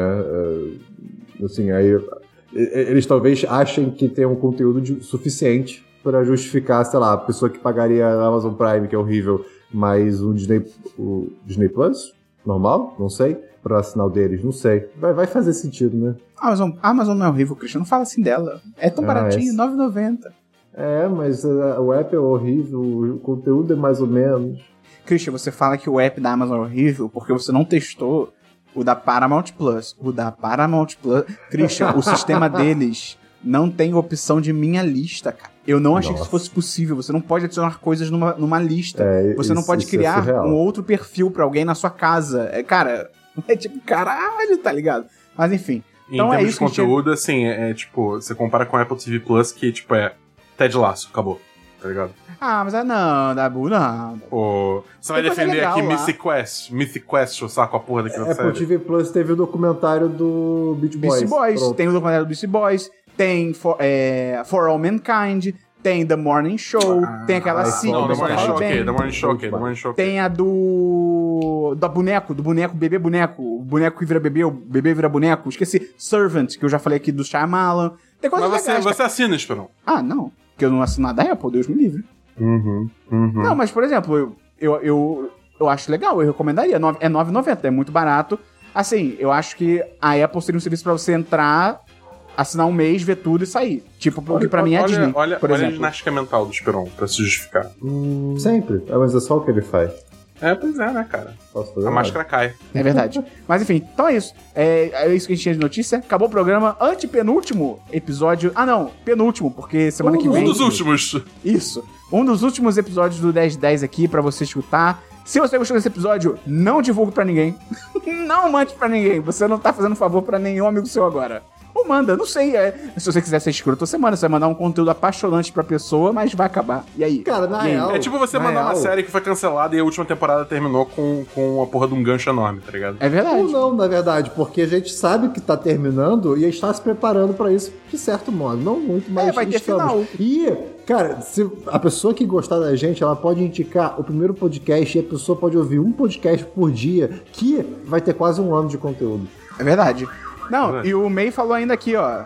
É, assim, aí eles talvez achem que tem um conteúdo de- suficiente para justificar, sei lá, a pessoa que pagaria a Amazon Prime, que é horrível, mais um Disney, o Disney Plus, normal, não sei, para assinar o deles, não sei. Vai, vai fazer sentido, né? A Amazon, Amazon não é horrível, Christian. Não fala assim dela. É tão Ah, baratinho, é. 9,90. É, mas uh, o app é horrível, o conteúdo é mais ou menos. Christian, você fala que o app da Amazon é horrível porque você não testou o da Paramount Plus. O da Paramount Plus. Christian, o sistema [LAUGHS] deles não tem opção de minha lista, cara. Eu não achei que isso Nossa. fosse possível. Você não pode adicionar coisas numa, numa lista. É, você não isso- pode isso é criar surreal. um outro perfil pra alguém na sua casa. É, cara, [LAUGHS] é tipo, caralho, tá ligado? Mas enfim. Em Então é termos isso que a de gente- conteúdo, assim, é, é, tipo, você compara com o Apple TV Plus, que, tipo, é Ted Laço, acabou. Tá ligado? Ah, mas ah, não, Dabu, não. Pô, você vai coisa defender legal aqui lá. Mythic Quest. Mythic Quest, o saco a porra daquela Apple série. TV Plus teve o documentário do Beach Boys. Beastie Boys, Pronto. tem o documentário do Beastie Boys, tem For, é, For All Mankind, tem The Morning Show, tem aquela ah, sitcom Não, The Morning Show, ok. The Morning Show, ok. The Morning Show, ok. Tem a do. da boneco, do boneco, bebê boneco, o boneco que vira bebê, o bebê vira boneco. Esqueci, Servant, que eu já falei aqui do Shyamalan. Tem coisas Mas você, legais, você assina, Esperão. Ah, não. Porque eu não assino nada da Apple, Deus me livre. Uhum, uhum. Não, mas, por exemplo, eu, eu, eu, eu acho legal, eu recomendaria. Nove- É R$ 9,90, é muito barato. Assim, eu acho que a Apple seria um serviço pra você entrar, assinar um mês, ver tudo e sair. Tipo, o que pra mim é a olha, Disney, Olha, por olha a exemplo. ginástica mental do Esperon, pra se justificar. Sempre. É, mas é só o que ele faz. É, pois é, né, cara? Posso fazer A máscara cai. É verdade. [LAUGHS] Mas enfim, então é isso. É, é isso que a gente tinha de notícia. Acabou o programa. Antepenúltimo episódio. Ah, não. Penúltimo, porque semana que Um vem. Um dos últimos. Isso. Um dos últimos episódios do 1010 aqui pra você escutar. Se você gostou desse episódio, não divulgue pra ninguém. [LAUGHS] não mande pra ninguém. Você não tá fazendo favor pra nenhum amigo seu agora. Manda, não sei. é. Se você quiser ser escroto toda semana, você vai mandar um conteúdo apaixonante pra pessoa, mas vai acabar. E aí? Cara, na real. É tipo você mandar uma real, série que foi cancelada e a última temporada terminou com, com a porra de um gancho enorme, tá ligado? É verdade. Ou não, na verdade, porque a gente sabe que tá terminando e está se preparando pra isso de certo modo. Não muito, mas É, vai ter estamos. final. E, cara, se a pessoa que gostar da gente, ela pode indicar o primeiro podcast e a pessoa pode ouvir um podcast por dia, que vai ter quase um ano de conteúdo. É verdade. Não, e o May falou ainda aqui, ó.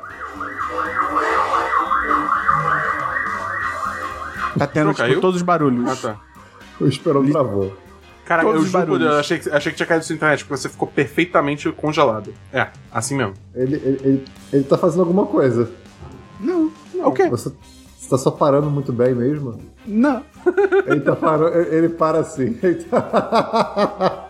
Tá tendo, Não tipo, caiu? todos os barulhos. Ah, tá. O Esperão travou. Cara, Todos eu os juro eu achei que, achei que tinha caído sua internet, porque você ficou perfeitamente congelado. É, assim mesmo. Ele, ele, ele, ele tá fazendo alguma coisa. Não, o quê? Você, você tá só parando muito bem mesmo? Não. [LAUGHS] Ele tá parando. ele ele para assim. Ele tá...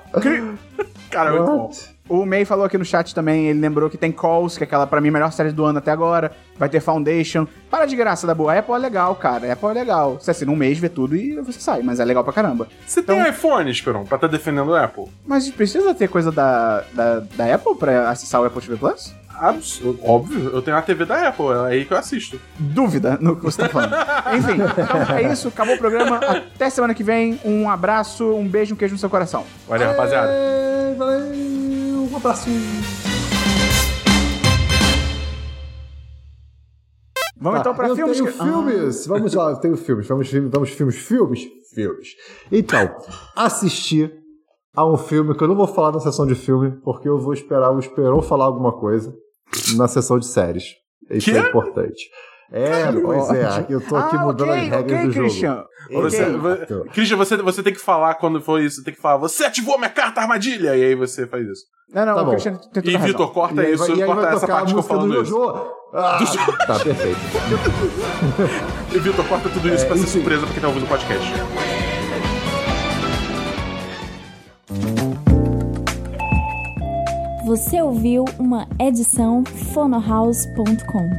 Cara, muito bom. O May falou aqui no chat também, ele lembrou que tem Calls, que é aquela, pra mim, melhor série do ano até agora. Vai ter Foundation. Para de graça da boa. A Apple é legal, cara. A Apple é legal. Você assina um mês, vê tudo e você sai. Mas é legal pra caramba. Você Então- tem iPhone, Esperon, pra tá defendendo o Apple? Mas precisa ter coisa da, da, da Apple pra acessar o Apple TV Plus? Absurdo. Óbvio, eu tenho a TV da Apple, é aí que eu assisto. Dúvida no que você tá falando. [LAUGHS] Enfim, então é isso. Acabou o programa. [LAUGHS] Até semana que vem. Um abraço, um beijo, um queijo no seu coração. Valeu, rapaziada. Valeu, um abraço. Vamos então pra eu filmes. tenho que- filmes. Vamos lá, eu tenho filmes. Vamos filmes, vamos filmes, filmes, filmes. Então, assisti a um filme que eu não vou falar na sessão de filme, porque eu vou esperar o Esperon falar alguma coisa na sessão de séries. Isso Quê? é importante. É, pois é. Eu tô aqui ah, mudando ok, as regras ok, do jogo. Christian. Você, Christian, você, você tem que falar quando for isso, tem que falar, você ativou minha carta armadilha, e aí você faz isso. Não, não, Tá o bom. Christian tem toda E. Vitor, corta E isso, vai- e aí corta essa parte que eu música do isso. Jojo. Ah, tá, perfeito. [LAUGHS] E Vitor, corta tudo isso É, pra ser enfim. surpresa pra quem tá ouvindo o podcast. Você ouviu uma edição fonohouse.com.